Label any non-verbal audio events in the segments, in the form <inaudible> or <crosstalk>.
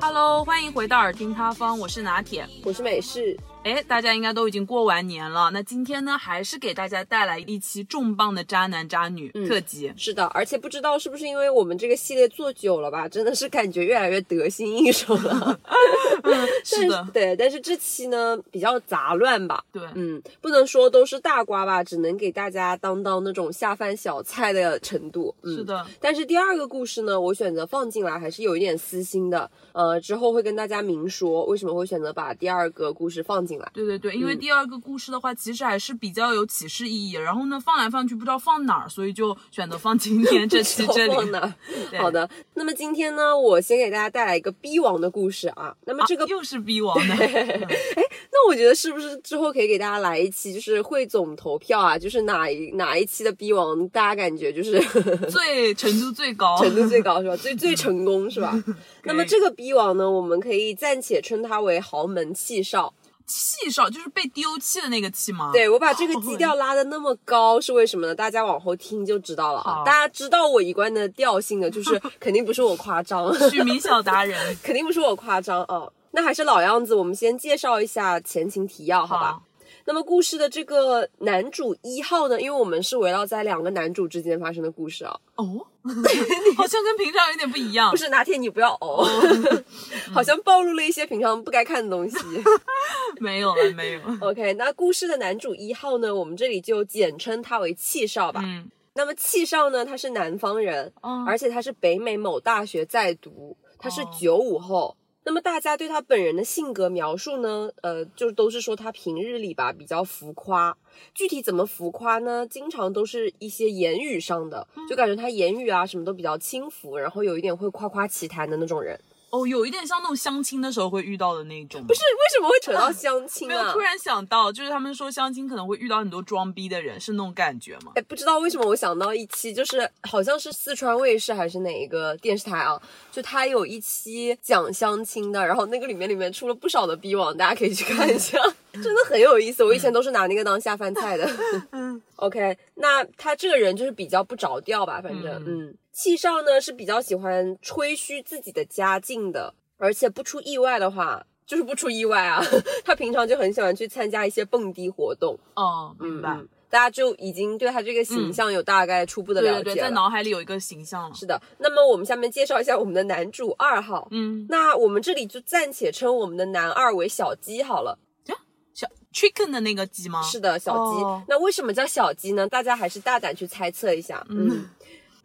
Hello，欢迎回到耳听他方，我是拿铁。我是美式，哎，大家应该都已经过完年了，那今天呢，还是给大家带来一期重磅的渣男渣女特辑。是的，而且不知道是不是因为我们这个系列做久了吧，真的是感觉越来越得心应手了。<laughs> 是的，对，但是这期呢比较杂乱吧，对，嗯，不能说都是大瓜吧，只能给大家当当那种下饭小菜的程度。嗯、是。的，但是第二个故事呢，我选择放进来还是有一点私心的，呃，之后会跟大家明说为什么会选择把第二个故事放进来。对对对，因为嗯第二个故事的话，其实还是比较有启示意义。然后呢，放来放去不知道放哪儿，所以就选择放今 <laughs> 天这期这里。放哪儿？<laughs> 好的，那么今天呢，我先给大家带来一个逼王的故事啊。那么这个啊又是逼王的，<laughs> 那我觉得是不是之后可以给大家来一期，就是汇总投票啊，就是哪一哪一期的逼王，大家感觉就是最程度最高，程度最高是吧？最最成功是吧？那么这个逼王呢，我们可以暂且称他为豪门弃少。气少就是被丢弃的那个气吗？，对我把这个基调拉的那么高是为什么呢？大家往后听就知道了啊。大家知道我一贯的调性的，就是 <laughs> 肯定不是我夸张。取名小达人，<laughs> 肯定不是我夸张啊。那还是老样子，我们先介绍一下前情提要，好吧？好那么故事的这个男主一号呢，因为我们是围绕在两个男主之间发生的故事啊，哦，<laughs> 好像跟平常有点不一样。不是哪天你不要哦，<laughs> 好像暴露了一些平常不该看的东西。<laughs> 没有了，没有。OK，那故事的男主一号呢，我们这里就简称他为气少吧。嗯，那么气少呢，他是南方人，哦而且他是北美某大学在读，他是哦九五后。那么大家对他本人的性格描述呢，呃，就都是说他平日里吧比较浮夸，具体怎么浮夸呢？经常都是一些言语上的，就感觉他言语啊什么都比较轻浮，然后有一点会夸夸其谈的那种人。哦，有一点像那种相亲的时候会遇到的那种。不是为什么会扯到相亲啊？没有突然想到，就是他们说相亲可能会遇到很多装逼的人，是那种感觉吗？哎，不知道为什么我想到一期，就是好像是四川卫视还是哪一个电视台啊，就他有一期讲相亲的，然后那个里面里面出了不少的逼王，大家可以去看一下，<laughs> 真的很有意思。我以前都是拿那个当下饭菜的。嗯 <laughs> OK，那他这个人就是比较不着调吧，反正嗯，气少呢是比较喜欢吹嘘自己的家境的，而且不出意外的话。就是不出意外啊，<laughs> 他平常就很喜欢去参加一些蹦迪活动，哦，明白。嗯，大家就已经对他这个形象有大概初步的对对对，了解了。在脑海里有一个形象了。是的，那么我们下面介绍一下我们的男主二号。嗯，那我们这里就暂且称我们的男二为小鸡好了。小 chicken 的那个鸡吗？是的，小鸡。哦那为什么叫小鸡呢？大家还是大胆去猜测一下。嗯。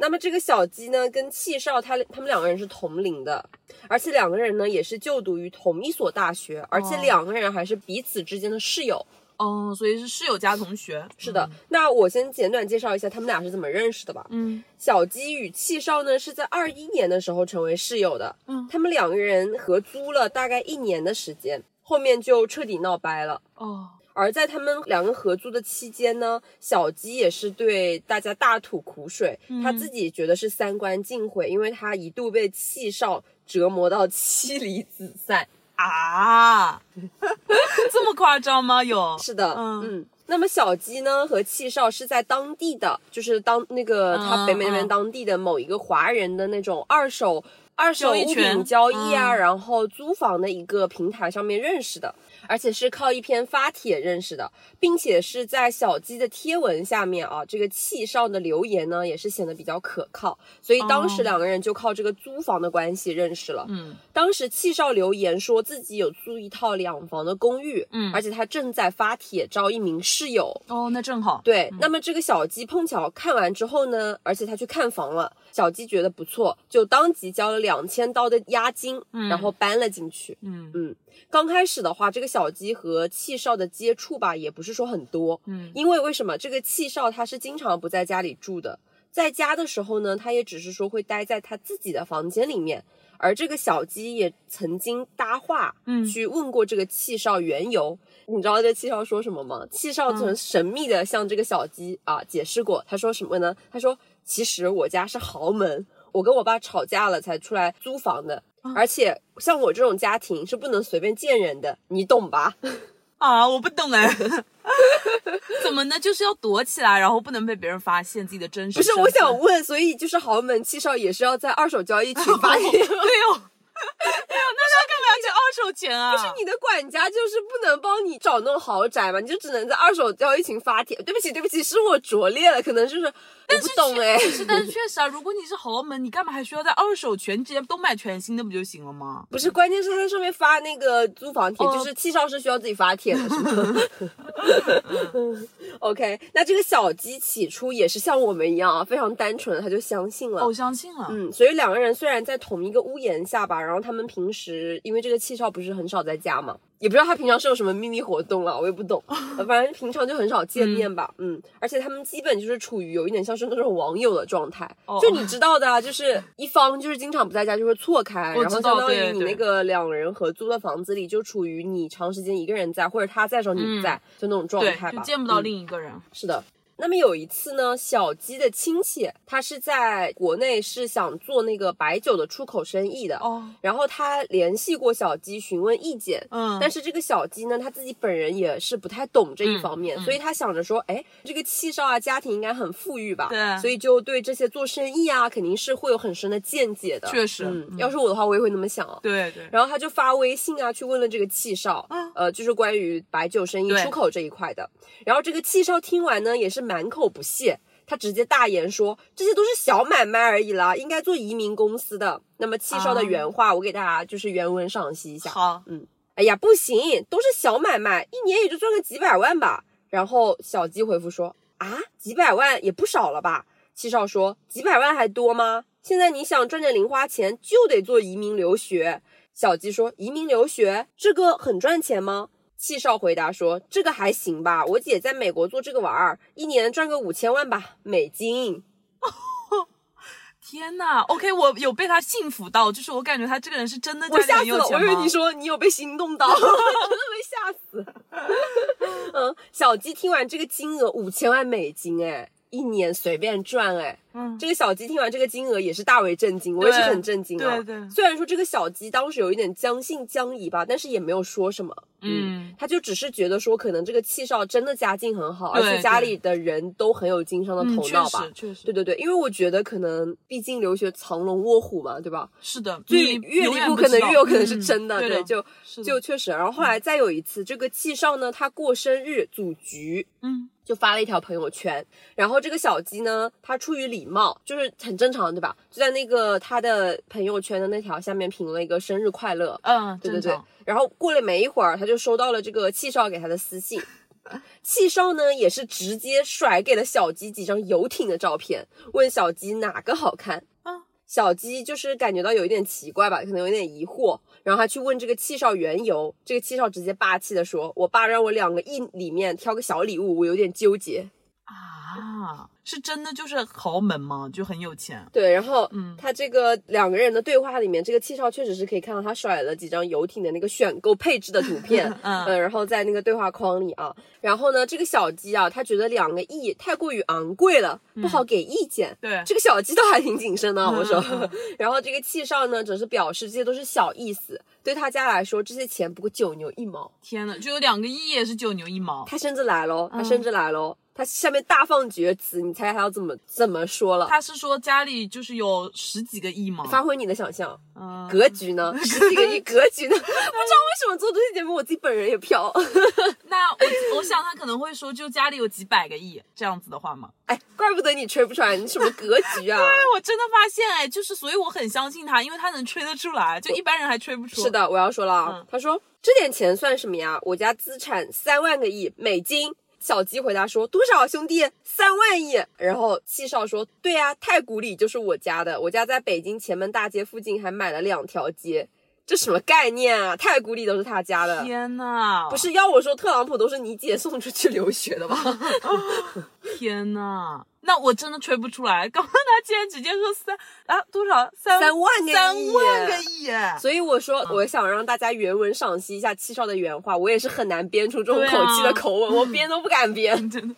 那么这个小鸡呢，跟气少他他们两个人是同龄的，而且两个人呢也是就读于同一所大学，而且哦两个人还是彼此之间的室友。哦，所以是室友加同学。是的，那我先简短介绍一下他们俩是怎么认识的吧。嗯，小鸡与气少呢是在二一年的时候成为室友的，嗯他们两个人合租了大概一年的时间，后面就彻底闹掰了。哦，而在他们两个合租的期间呢，小鸡也是对大家大吐苦水，嗯他自己觉得是三观尽毁，因为他一度被气少折磨到妻离子散。啊，<laughs> 这么夸张吗？有 <laughs> 是的，嗯嗯。那么小鸡呢和气少是在当地的，就是当那个嗯他北美那边嗯当地的某一个华人的那种二手二手物品交易啊，嗯然后租房的一个平台上面认识的，而且是靠一篇发帖认识的，并且是在小鸡的贴文下面啊，这个气少的留言呢也是显得比较可靠，所以当时哦两个人就靠这个租房的关系认识了。嗯当时气少留言说自己有租一套两房的公寓，嗯而且他正在发帖招一名室友。哦，那正好。对，那么这个小鸡碰巧看完之后呢，而且他去看房了，小鸡觉得不错，就当即交了两千刀的押金，然后搬了进去。嗯嗯，刚开始的话，这个小鸡和气少的接触吧，也不是说很多，嗯因为为什么这个气少他是经常不在家里住的，在家的时候呢，他也只是说会待在他自己的房间里面。而这个小鸡也曾经搭话，嗯去问过这个气少缘由。你知道这气少说什么吗？气少曾神秘的向这个小鸡啊解释过，他说什么呢？他说其实我家是豪门，我跟我爸吵架了才出来租房的。而且像我这种家庭是不能随便见人的，你懂吧？<laughs> 啊，我不懂哎，<laughs> 怎么呢？就是要躲起来，然后不能被别人发现自己的真实。不是，我想，问，所以就是豪门七少也是要在二手交易群发现？<laughs> 对哦。二手钱啊？不是你的管家就是不能帮你找那种豪宅嘛？你就只能在二手交易群发帖。对不起，对不起，是我拙劣了，可能就是但是懂哎。是，但是确实啊，如果你是豪门，你干嘛还需要在二手全直接都买全新的不就行了吗？不是，关键是在上面发那个租房帖，就是气少是需要自己发帖的，是吗？<laughs> OK，那这个小鸡起初也是像我们一样啊，非常单纯，他就相信了。哦，相信了。嗯，所以两个人虽然在同一个屋檐下吧，然后他们平时因为这个气少不是很少在家嘛，也不知道他平常是有什么秘密活动了，我也不懂。<laughs> 反正平常就很少见面吧。嗯，而且他们基本就是处于有一点像是那种网友的状态，就你知道的，啊，就是一方就是经常不在家，就会错开，然后相当于你那个两人合租的房子里就处于你长时间一个人在，或者他在时候你不在，就那种状态吧，见不到另一个人。是的。那么有一次呢，小鸡的亲戚他是在国内是想做那个白酒的出口生意的哦，然后他联系过小鸡询问意见，嗯，但是这个小鸡呢，他自己本人也是不太懂这一方面，所以他想着说，哎，这个七少啊，家庭应该很富裕吧，对，所以就对这些做生意啊，肯定是会有很深的见解的，确。实，嗯，要是我的话，我也会那么想，对对，然后他就发微信啊，去问了这个七少，呃，就是关于白酒生意出口这一块的，然后这个七少听完呢，也是满口不屑。他直接大言说：“这些都是小买卖而已啦，应该做移民公司的。”那么七少的原话，我给大家就是原文赏析一下。好，嗯，哎呀，不行，都是小买卖，一年也就赚个几百万吧。然后小鸡回复说：“啊，几百万也不少了吧？”七少说：“几百万还多吗？现在你想赚点零花钱，就得做移民留学。”小鸡说：“移民留学这个很赚钱吗？”七少回答说：“这个还行吧，我姐在美国做这个玩儿，一年赚个五千万吧，美金。<laughs> ”天呐 o k 我有被他幸福到，就是我感觉他这个人是真的我吓死了，我以为你说你有被心动到，<laughs> 真的被吓死。嗯，小鸡听完这个金额五千万美金，哎。一年随便赚哎，嗯，这个小鸡听完这个金额也是大为震惊，我也是很震惊啊。对对，虽然说这个小鸡当时有一点将信将疑吧，但是也没有说什么。嗯，他就只是觉得说，可能这个七少真的家境很好，而且家里的人都很有经商的头脑吧。确实，对对对，因为我觉得可能毕竟留学藏龙卧虎嘛，对吧？是的，越越离谱，可能越有可能是真的。对，就就确实。然后后来再有一次，这个七少呢，他过生日组局，嗯。就发了一条朋友圈，然后这个小鸡呢，他出于礼貌，就是很正常，对吧？就在那个他的朋友圈的那条下面评了一个生日快乐，嗯，对对对。然后过了没一会儿，他就收到了这个气少给他的私信，气少呢也是直接甩给了小鸡几张游艇的照片，问小鸡哪个好看。小鸡就是感觉到有一点奇怪吧，可能有点疑惑，然后他去问这个气少缘由，这个气少直接霸气的说：“我爸让我两个亿里面挑个小礼物，我有点纠结。”啊。是真的就是豪门吗？就很有钱。对，然后，嗯，他这个两个人的对话里面，这个七少确实是可以看到他甩了几张游艇的那个选购配置的图片，<laughs> 嗯，然后在那个对话框里啊，然后呢，这个小鸡啊，他觉得两个亿太过于昂贵了，不好给意见。对，这个小鸡倒还挺谨慎的，我说。<laughs> 然后这个七少呢，只是表示这些都是小意思，对他家来说，这些钱不过九牛一毛。天呐，就有两个亿也是九牛一毛。他甚至来喽，他甚至来喽。他下面大放厥词，你猜他要怎么怎么说了？他是说家里就是有十几个亿吗？发挥你的想象，嗯，格局呢？十几个亿 <laughs> 格局呢？<laughs> 不知道为什么做这期节目，我自己本人也飘。<laughs> 那我我想他可能会说，就家里有几百个亿这样子的话吗？哎，怪不得你吹不出来，你什么格局啊？对，我真的发现，哎，就是所以我很相信他，因为他能吹得出来，就一般人还吹不出。是的，我要说了啊，他说这点钱算什么呀？我家资产三万个亿美金。小鸡回答说：“多少兄弟？三万亿。”然后七少说：“对呀，太古里就是我家的，我家在北京前门大街附近还买了两条街，这什么概念啊？太古里都是他家的。天呐，不是要我说特朗普都是你姐送出去留学的吗？<laughs> 天呐，那我真的吹不出来。<laughs> 刚刚他竟然直接说三啊多少？三三万个亿。三万个亿。耶，所以我说，我想让大家原文赏析一下七少的原话，我也是很难编出这种口气的口吻，我编都不敢编。<laughs> 真的。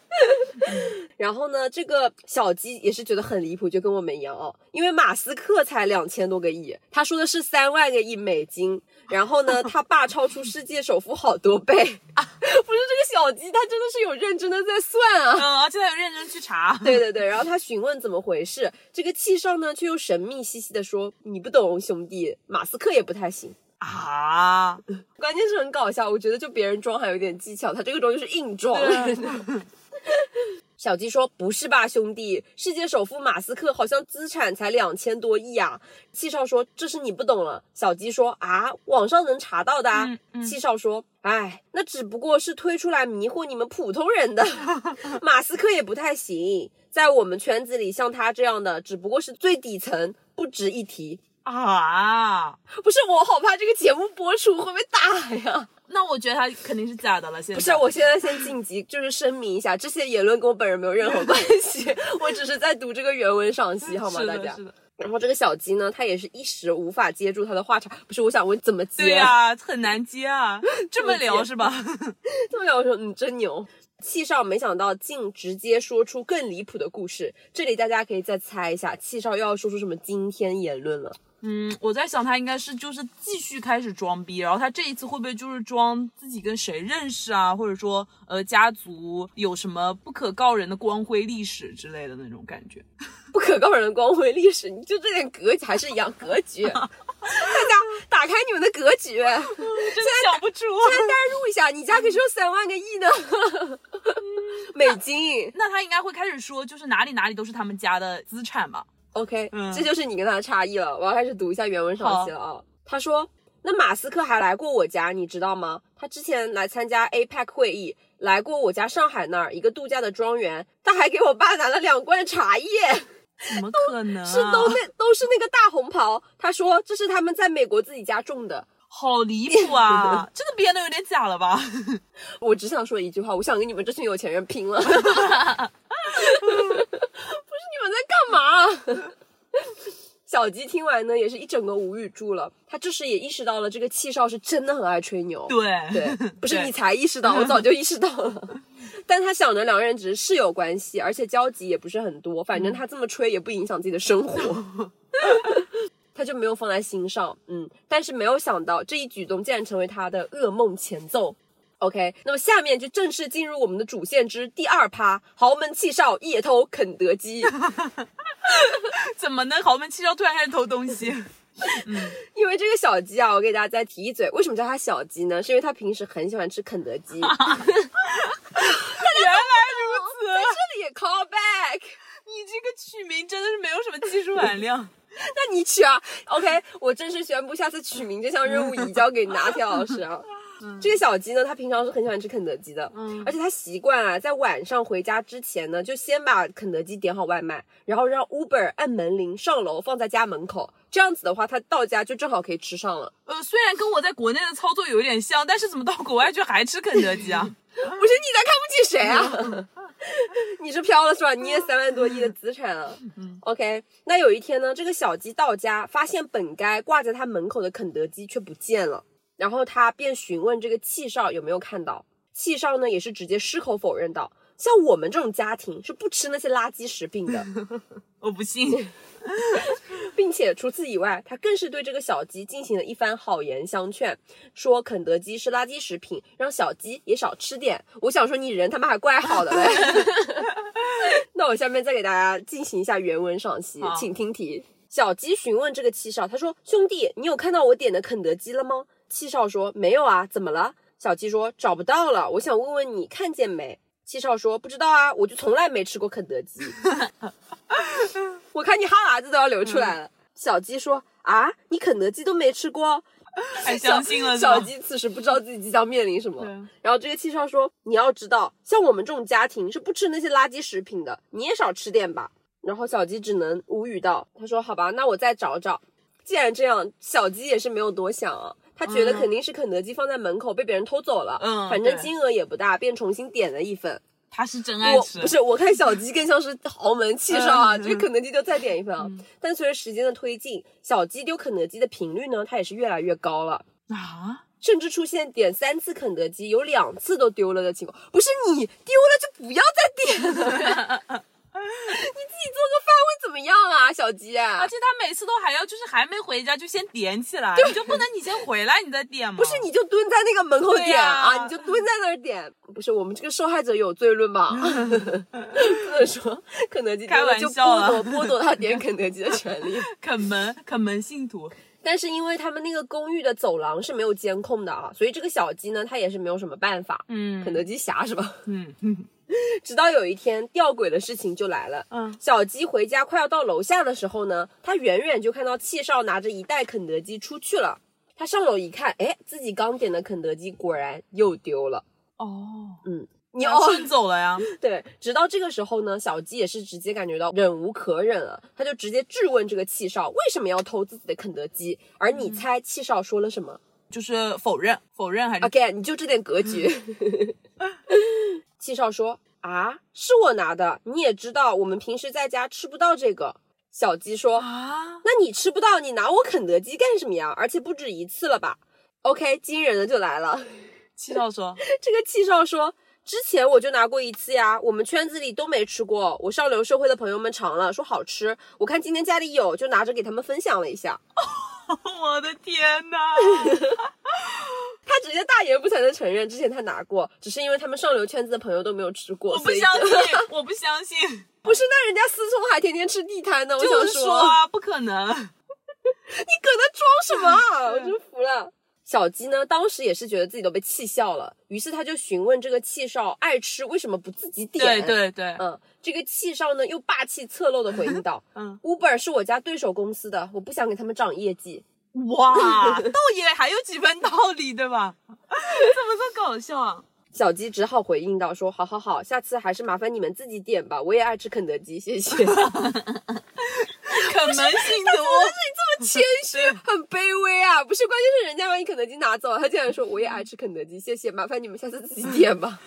<laughs> 然后呢，这个小鸡也是觉得很离谱，就跟我们一样哦，因为马斯克才两千多个亿，他说的是三万个亿美金，然后呢，他爸超出世界首富好多倍，啊 <laughs> 不是这个小鸡，他真的是有认真的在算啊。嗯，而且他有认真去查。对对对，然后他询问怎么回事，这个气少呢却又神秘兮兮的说：“你不懂，兄弟，马斯克也不太行。”啊，<laughs> 关键是很搞笑，我觉得就别人装还有点技巧，他这个装就是硬装。<laughs> 对小鸡说：“不是吧，兄弟，世界首富马斯克好像资产才两千多亿啊。”气少说：“这是你不懂了。”小鸡说：“啊，网上能查到的啊。嗯嗯气少说：“哎，那只不过是推出来迷惑你们普通人的。<laughs> 马斯克也不太行，在我们圈子里，像他这样的只不过是最底层，不值一提。啊，不是我好怕这个节目播出会被打呀。”那我觉得他肯定是假的了。现在不是，我现在先晋级，就是声明一下，这些言论跟我本人没有任何关系，<laughs> 我只是在读这个原文赏析，好吗，大家是？的，然后这个小鸡呢，它也是一时无法接住它的话茬，不是，我想问怎么接？对呀、很难接啊，这么聊是吧？<laughs> 这么聊，我说你真牛。气少没想到竟直接说出更离谱的故事，这里大家可以再猜一下，气少又要说出什么惊天言论了？嗯，我在想他应该是就是继续开始装逼，然后他这一次会不会就是装自己跟谁认识啊，或者说呃家族有什么不可告人的光辉历史之类的那种感觉？<laughs> 不可告人的光辉历史，你就这点格局还是一样格局，<laughs> 大家打开你们的格局。<laughs> 真想不出。先代入一下，你家可是有三万个亿呢，<laughs> 美金。那他应该会开始说，就是哪里哪里都是他们家的资产吧？OK，、嗯这就是你跟他的差异了。我要开始读一下原文赏析了啊。他说：“那马斯克还来过我家，你知道吗？他之前来参加 APEC 会议，来过我家上海那儿一个度假的庄园，他还给我爸拿了两罐茶叶，怎么可能、啊？是都那都是那个大红袍。他说这是他们在美国自己家种的。好离谱啊！<laughs> 这个编的有点假了吧？<laughs> 我只想说一句话，我想跟你们这群有钱人拼了。<laughs> 不是你们在干嘛？小鸡听完呢，也是一整个无语住了。他这时也意识到了，这个气少是真的很爱吹牛。对对，<laughs> 不是你才意识到，我早就意识到了。<laughs> 但他想着两个人只是室友关系，而且交集也不是很多，反正他这么吹也不影响自己的生活。<laughs> 他就没有放在心上，嗯，但是没有想到这一举动竟然成为他的噩梦前奏。OK，那么下面就正式进入我们的主线之第二趴：豪门弃少夜偷肯德基。<laughs> 怎么呢？豪门气少突然开始偷东西？<laughs> 因为这个小鸡啊，我给大家再提一嘴，为什么叫它小鸡呢？是因为它平时很喜欢吃肯德基。<laughs> 原来如此，这里也 call back，你这个取名真的是没有什么技术含量。那你取啊。OK，我正式宣布，下次取名这项任务移交给拿铁老师啊。这个小鸡呢，它平常是很喜欢吃肯德基的，嗯而且它习惯啊，在晚上回家之前呢，就先把肯德基点好外卖，然后让 Uber 按门铃上楼放在家门口，这样子的话，他到家就正好可以吃上了。呃，虽然跟我在国内的操作有点像，但是怎么到国外去还吃肯德基啊？<laughs> 不是你在看不起谁啊？<laughs> 你是飘了是吧？你也三万多亿的资产啊。OK，那有一天呢，这个小鸡到家，发现本该挂在他门口的肯德基却不见了，然后他便询问这个气少有没有看到。气少呢也是直接矢口否认道：“像我们这种家庭是不吃那些垃圾食品的。<laughs> ”我不信。<laughs> 并且除此以外，他更是对这个小鸡进行了一番好言相劝，说肯德基是垃圾食品，让小鸡也少吃点。我想说，你人他妈还怪好的嘞。<laughs> 那我下面再给大家进行一下原文赏析，请听题。小鸡询问这个七少，他说：“兄弟，你有看到我点的肯德基了吗？”七少说：“没有啊，怎么了？”小鸡说：“找不到了，我想问问你看见没？”七少说：“不知道啊，我就从来没吃过肯德基。<laughs> ” <laughs> 我看你哈喇子都要流出来了。小鸡说：“啊，你肯德基都没吃过？”太相信了小鸡此时不知道自己即将面临什么。然后这个七少说：“你要知道，像我们这种家庭是不吃那些垃圾食品的，你也少吃点吧。”然后小鸡只能无语道：“他说好吧，那我再找找。”既然这样，小鸡也是没有多想啊。他觉得嗯肯定是肯德基放在门口被别人偷走了，嗯反正金额也不大，便重新点了一份。他是真爱吃，不是我看小鸡更像是豪门气少啊，嗯就是肯德基就再点一份啊。但随着时间的推进，小鸡丢肯德基的频率呢，它也是越来越高了。啊，甚至出现点三次肯德基，有两次都丢了的情况。不是你丢了就不要再点了，你 <laughs> 么样啊，小鸡？而且他每次都还要就是还没回家就先点起来，你就不能你先回来你再点吗？不是，你就蹲在那个门口点啊，呀你就蹲在那儿点。不是我们这个受害者有罪论吧？<laughs> 不能说肯德基开玩就笑了剥夺剥夺他点肯德基的权利。<laughs> 肯门肯门信徒，但是因为他们那个公寓的走廊是没有监控的啊，所以这个小鸡呢，它也是没有什么办法。嗯肯德基侠是吧？嗯嗯 <laughs> 直到有一天，吊诡的事情就来了。嗯，小鸡回家快要到楼下的时候呢，他远远就看到气少拿着一袋肯德基出去了。他上楼一看，哎，自己刚点的肯德基果然又丢了。哦，嗯，你哦，要顺走了呀，<laughs> 对，直到这个时候呢，小鸡也是直接感觉到忍无可忍了，他就直接质问这个气少为什么要偷自己的肯德基。而你猜气少说了什么？就是否认否认还是 OK，你就这点格局。<laughs> 七少说：“啊，是我拿的，你也知道，我们平时在家吃不到这个。”小鸡说：“啊？那你吃不到，你拿我肯德基干什么呀？而且不止一次了吧？”OK，惊人的就来了。七少说，<laughs> 这个气少说：“之前我就拿过一次呀，我们圈子里都没吃过，我上流社会的朋友们尝了，说好吃。我看今天家里有，就拿着给他们分享了一下。” <laughs> <laughs> 我的天哪！<laughs> 他直接大言不惭的承认，之前他拿过，只是因为他们上流圈子的朋友都没有吃过，我不相信，<laughs> 我不相信，不是，那人家思聪还天天吃地摊呢，我就说啊，不可能。你搁那装什么啊？我真服了。小鸡呢，当时也是觉得自己都被气笑了，于是他就询问这个气少爱吃为什么不自己点。对，对对，嗯，这个气少呢又霸气侧漏的回应道 <laughs> 嗯，：“Uber 是我家对手公司的，我不想给他们涨业绩。哇，倒也还有几分道理，对吧？怎 <laughs> 么这么搞笑啊？”小鸡只好回应道：“说好好好，下次还是麻烦你们自己点吧，我也爱吃肯德基，谢谢。<laughs> ”肯门信徒，谦虚，很卑微啊！不是，关键是人家把你肯德基拿走了，他竟然说我也爱吃肯德基，谢谢，麻烦你们下次自己点吧。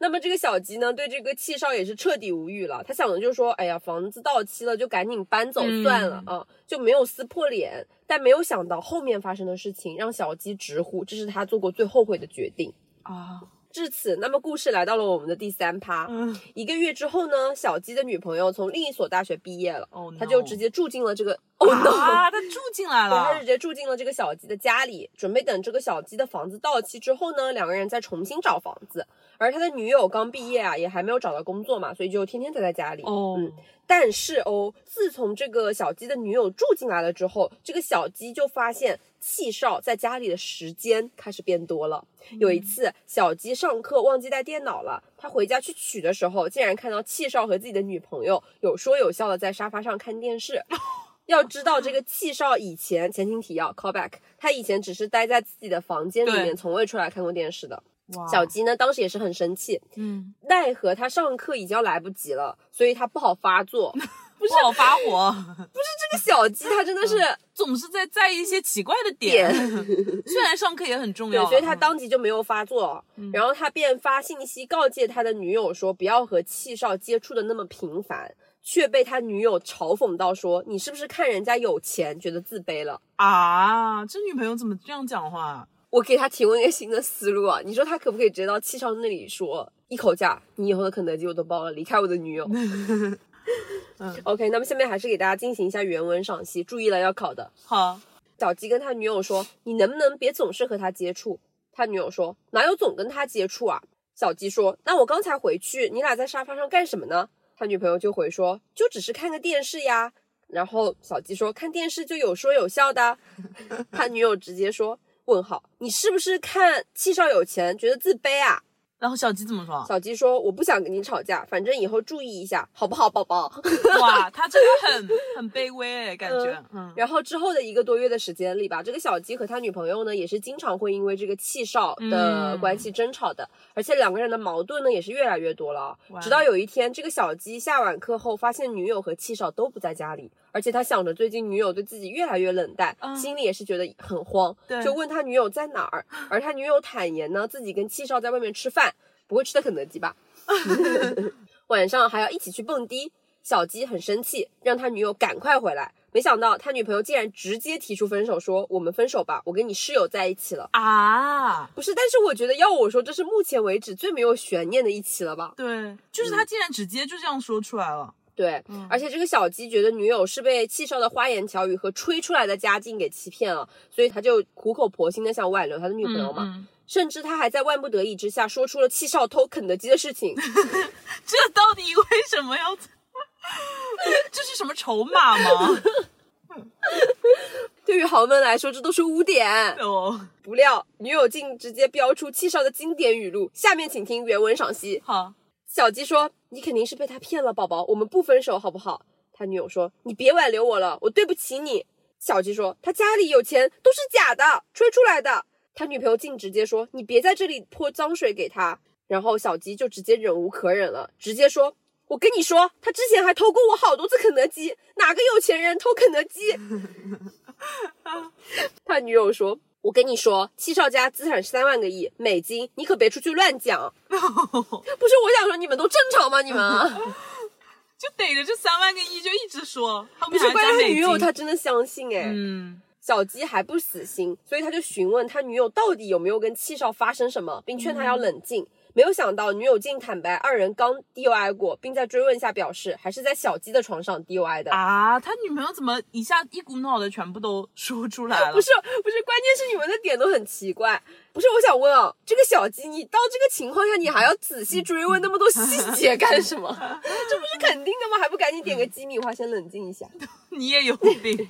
那么这个小鸡呢，对这个气少也是彻底无语了。他想的就是说，哎呀，房子到期了，就赶紧搬走算了、啊，就没有撕破脸。但没有想到后面发生的事情让小鸡直呼，这是他做过最后悔的决定。啊，至此，那么故事来到了我们的第三趴。嗯，一个月之后呢，小鸡的女朋友从另一所大学毕业了 Oh no 他就直接住进了这个。Oh no！啊，他住进来了，他就直，接住进了这个小鸡的家里，准备等这个小鸡的房子到期之后呢，两个人再重新找房子。而他的女友刚毕业啊，也还没有找到工作嘛，所以就天天待在家里。哦，嗯，但是哦，自从这个小鸡的女友住进来了之后，这个小鸡就发现气少在家里的时间开始变多了。有一次，小鸡上课忘记带电脑了，他回家去取的时候，竟然看到气少和自己的女朋友有说有笑的在沙发上看电视。<laughs> 要知道，这个气少以前前情提要 callback，他以前只是待在自己的房间里面，从未出来看过电视的。哇小鸡呢，当时也是很生气，嗯，奈何他上课已经要来不及了，所以他不好发作。<laughs> 不好发火，不是这个小鸡他真的是、总是在在意一些奇怪的点，<laughs> 虽然上课也很重要，，所以他当即就没有发作，然后他便发信息告诫他的女友说不要和气少接触的那么频繁，却被他女友嘲讽到说你是不是看人家有钱觉得自卑了？啊，这女朋友怎么这样讲话？我给他提供一个新的思路啊，你说他可不可以直接到气少那里说一口价，你以后的肯德基我都包了，离开我的女友。<laughs> 嗯 OK，那么下面还是给大家进行一下原文赏析，注意了要考的。好，小鸡跟他女友说：“你能不能别总是和他接触？”他女友说：“哪有总跟他接触啊？”小鸡说：“那我刚才回去，你俩在沙发上干什么呢？”他女朋友就回说：“就只是看个电视呀。”然后小鸡说：“看电视就有说有笑的。” <laughs> 他女友直接说：“问号，你是不是看气少有钱觉得自卑啊然后小鸡怎么说？？”小鸡说：“我不想跟你吵架，反正以后注意一下，好不好，宝宝？” <laughs> 哇，他真的很很卑微哎，感觉，嗯，然后之后的一个多月的时间里吧，这个小鸡和他女朋友呢，也是经常会因为这个气少的嗯关系争吵的，而且两个人的矛盾呢也是越来越多了啊。直到有一天，这个小鸡下晚课后，发现女友和气少都不在家里，而且他想着最近女友对自己越来越冷淡，嗯心里也是觉得很慌，就问他女友在哪儿，<laughs> 而他女友坦言呢，自己跟七少在外面吃饭。不会吃的肯德基吧？<laughs> <laughs> 晚上还要一起去蹦迪，小鸡很生气，让他女友赶快回来。没想到他女朋友竟然直接提出分手，说我们分手吧，我跟你室友在一起了。啊，不是，但是我觉得要我说，这是目前为止最没有悬念的一期了吧？对，就是他竟然直接就这样说出来了。对，而且这个小鸡觉得女友是被气少的花言巧语和吹出来的家境给欺骗了，所以他就苦口婆心的想挽留他的女朋友嘛。嗯甚至他还在万不得已之下说出了气少偷肯德基的事情。<laughs> 这到底为什么要？<laughs> 这是什么筹码吗？<laughs> 对于豪门来说，这都是污点。哦，不料女友竟直接标出气少的经典语录，下面请听原文赏析。好，小鸡说：“你肯定是被他骗了，宝宝，我们不分手好不好？”他女友说：“你别挽留我了，我对不起你。”小鸡说：“他家里有钱都是假的，吹出来的。”他女朋友竟直接说：“你别在这里泼脏水给他。”然后小鸡就直接忍无可忍了，直接说：“我跟你说，他之前还偷过我好多次肯德基，哪个有钱人偷肯德基？” <laughs> 他女友说：“我跟你说，七少家资产三万个亿美金，你可别出去乱讲。<laughs> ”不是，我想说，你们都正常吗？你们啊 <laughs> 就逮着这三万个亿就一直说，后不是，关于他加美金。女友他真的相信哎、嗯，小鸡还不死心，所以他就询问他女友到底有没有跟七少发生什么，并劝他要冷静。没有想到女友竟坦白二人刚 DUI 过，并在追问下表示还是在小鸡的床上 DUI 的。啊，他女朋友怎么一下一股脑的全部都说出来了？不是不是，关键是你们的点都很奇怪。不是，我想问啊，这个小鸡，你到这个情况下，你还要仔细追问那么多细节干什么？<laughs> 这不是肯定的吗？还不赶紧点个鸡米花，先冷静一下。<laughs> 你也有病。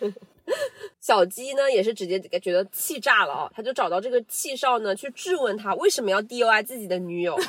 <laughs> <laughs> 小鸡呢也是直接觉得气炸了啊，他就找到这个气少呢去质问他为什么要 DUI 自己的女友，<laughs> 我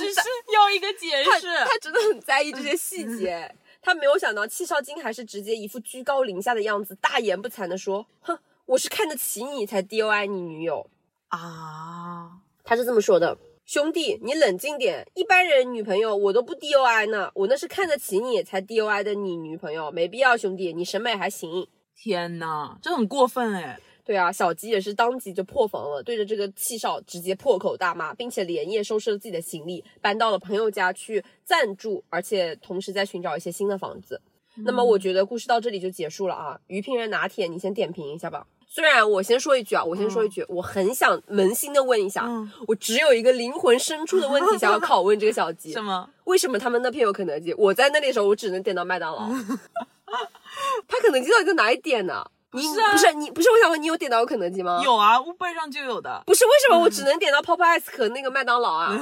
只是要一个解他释。他真的很在意这些细节。他没有想到气少金还是直接一副居高临下的样子，大言不惭的说：“哼，我是看得起你才 DUI 你女友。啊，”他是这么说的。兄弟，你冷静点。一般人女朋友我都不 D O I 呢，我那是看得起你才 D O I 的你女朋友，没必要，兄弟，你审美还行。天呐，这很过分哎！对啊，小吉也是当即就破防了，对着这个气少直接破口大骂，并且连夜收拾了自己的行李，搬到了朋友家去暂住，而且同时在寻找一些新的房子。那么我觉得故事到这里就结束了啊。于平人拿铁，你先点评一下吧。虽然我先说一句啊，我先说一句，我很想扪心的问一下，嗯我只有一个灵魂深处的问题想要拷问这个小鸡，<laughs> 什么？为什么他们那片有肯德基？我在那里的时候，我只能点到麦当劳。<laughs> 他肯德基到底在哪里点呢？你是啊不是你不是我想问你有点到过肯德基吗？有啊，Uber 上就有的。不是为什么我只能点到 Popeyes 和那个麦当劳啊？<laughs>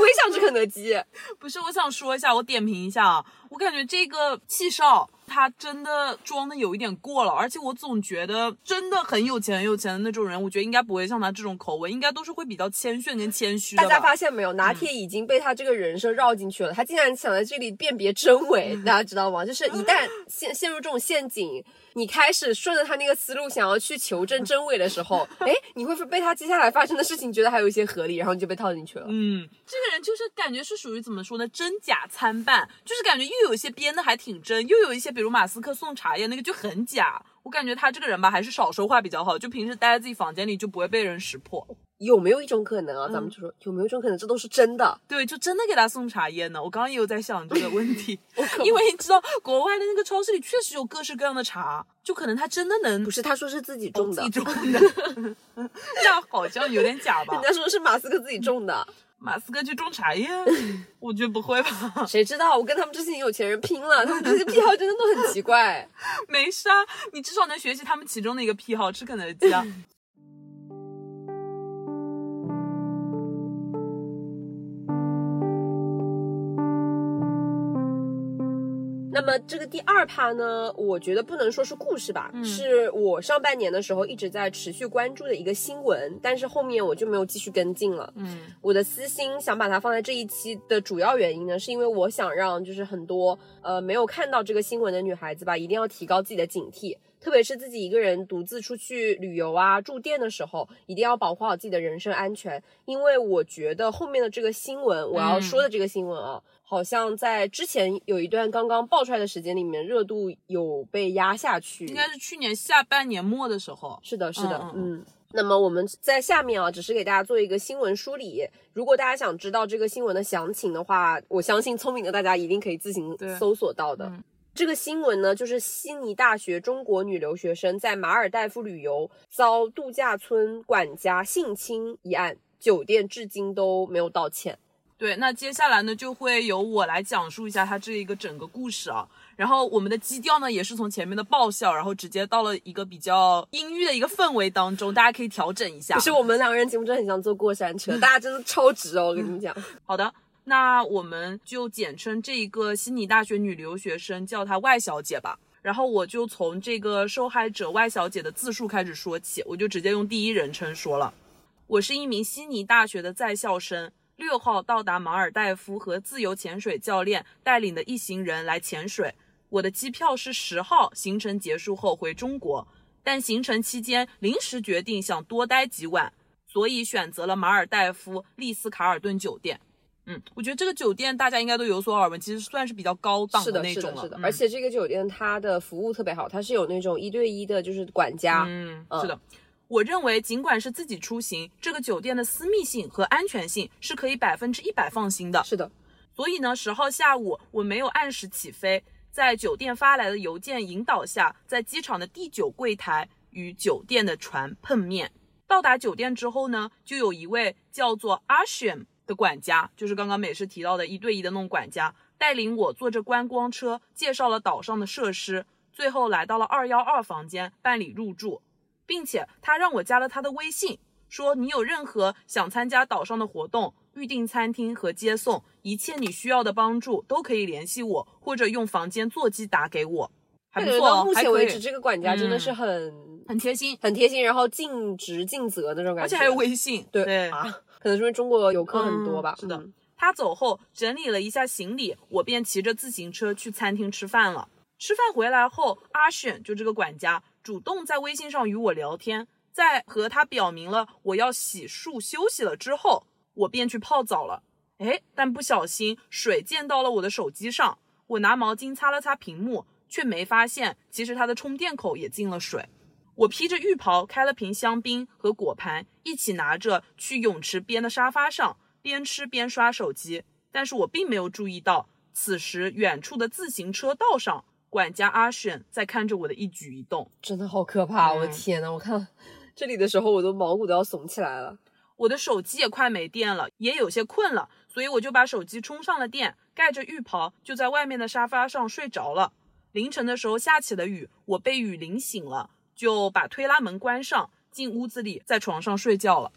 我也想吃肯德基。不是，我想说一下，我点评一下啊，我感觉这个气少他真的装的有一点过了，而且我总觉得真的很有钱很有钱的那种人，我觉得应该不会像他这种口吻，应该都是会比较谦逊跟谦虚的。大家发现没有，拿铁已经被他这个人设绕进去了。他竟然想在这里辨别真伪，<laughs> 大家知道吗？就是一旦陷陷入这种陷阱，你开始顺着他那个思路想要去求证真伪的时候，哎，你会被他接下来发生的事情觉得还有一些合理，然后你就被套进去了。嗯，这个人就是感觉是属于怎么说呢，真假参半，就是感觉又有一些编的还挺真，又有一些比如马斯克送茶叶那个就很假。我感觉他这个人吧，还是少说话比较好，就平时待在自己房间里就不会被人识破。有没有一种可能啊？咱们就说有没有一种可能，这都是真的？对，就真的给他送茶叶呢。我刚刚也有在想这个问题，<laughs> 因为你知道国外的那个超市里确实有各式各样的茶，就可能他真的能不是，他说是自己种的，自己种的，<laughs> 那好像有点假吧人？<laughs> 家说是马斯克自己种的，马斯克去种茶叶，我觉得不会吧？谁知道？我跟他们这些有钱人拼了，他们这些癖好真的都很奇怪。没事啊，你至少能学习他们其中的一个癖好，吃肯德基啊。那么这个第二趴呢，我觉得不能说是故事吧，嗯是我上半年的时候一直在持续关注的一个新闻，但是后面我就没有继续跟进了。嗯我的私心想把它放在这一期的主要原因呢，是因为我想让就是很多呃没有看到这个新闻的女孩子吧，一定要提高自己的警惕，特别是自己一个人独自出去旅游啊、住店的时候，一定要保护好自己的人身安全。因为我觉得后面的这个新闻，我要说的这个新闻啊，好像在之前有一段刚刚爆出来的时间里面，热度有被压下去。应该是去年下半年末的时候。是的，是的，嗯那么我们在下面啊，只是给大家做一个新闻梳理。如果大家想知道这个新闻的详情的话，我相信聪明的大家一定可以自行搜索到的。嗯这个新闻呢，就是悉尼大学中国女留学生在马尔代夫旅游遭度假村管家性侵一案，酒店至今都没有道歉。对，那接下来呢，就会由我来讲述一下它这一个整个故事啊。然后我们的基调呢，也是从前面的爆笑，然后直接到了一个比较阴郁的一个氛围当中，大家可以调整一下。可是我们两个人节目真的很像坐过山车，大家真的超值哦！我跟你们讲，好的，那我们就简称这一个悉尼大学女留学生叫她外小姐吧。然后我就从这个受害者外小姐的自述开始说起，我就直接用第一人称说了。我是一名悉尼大学的在校生，六号到达马尔代夫和自由潜水教练带领的一行人来潜水。我的机票是十号行程结束后回中国，但行程期间临时决定想多待几晚，所以选择了马尔代夫丽思卡尔顿酒店。嗯，我觉得这个酒店大家应该都有所耳闻，其实算是比较高档是的，是的，那种了。是的，嗯而且这个酒店它的服务特别好，它是有那种一对一的，就是管家。嗯，嗯是的。我认为，尽管是自己出行，这个酒店的私密性和安全性是可以百分之一百放心的。是的，所以呢，十号下午我没有按时起飞，在酒店发来的邮件引导下，在机场的第九柜台与酒店的船碰面。到达酒店之后呢，就有一位叫做阿选的管家，就是刚刚美式提到的一对一的那种管家，带领我坐着观光车，介绍了岛上的设施，最后来到了二幺二房间办理入住，并且他让我加了他的微信，说你有任何想参加岛上的活动，预订餐厅和接送，一切你需要的帮助都可以联系我，或者用房间座机打给我。还不错哦，到目前为止，这个管家真的是嗯很、很贴心，很贴心，然后尽职尽责的那种感觉，而且还有微信。对对啊，可能是因为中国游客很多吧。嗯是的嗯他走后整理了一下行李，我便骑着自行车去餐厅吃饭了。吃饭回来后，阿选就这个管家主动在微信上与我聊天，在和他表明了我要洗漱休息了之后，我便去泡澡了。哎，但不小心水溅到了我的手机上，我拿毛巾擦了擦屏幕，却没发现其实它的充电口也进了水。我披着浴袍，开了瓶香槟和果盘，一起拿着去泳池边的沙发上，边吃边刷手机。但是我并没有注意到，此时远处的自行车道上，管家阿选在看着我的一举一动。真的好可怕！我天呐，我看这里的时候，我都毛骨都要耸起来了。我的手机也快没电了，也有些困了，所以我就把手机充上了电，盖着浴袍就在外面的沙发上睡着了。凌晨的时候下起了雨，我被雨淋醒了，就把推拉门关上，进屋子里，在床上睡觉了。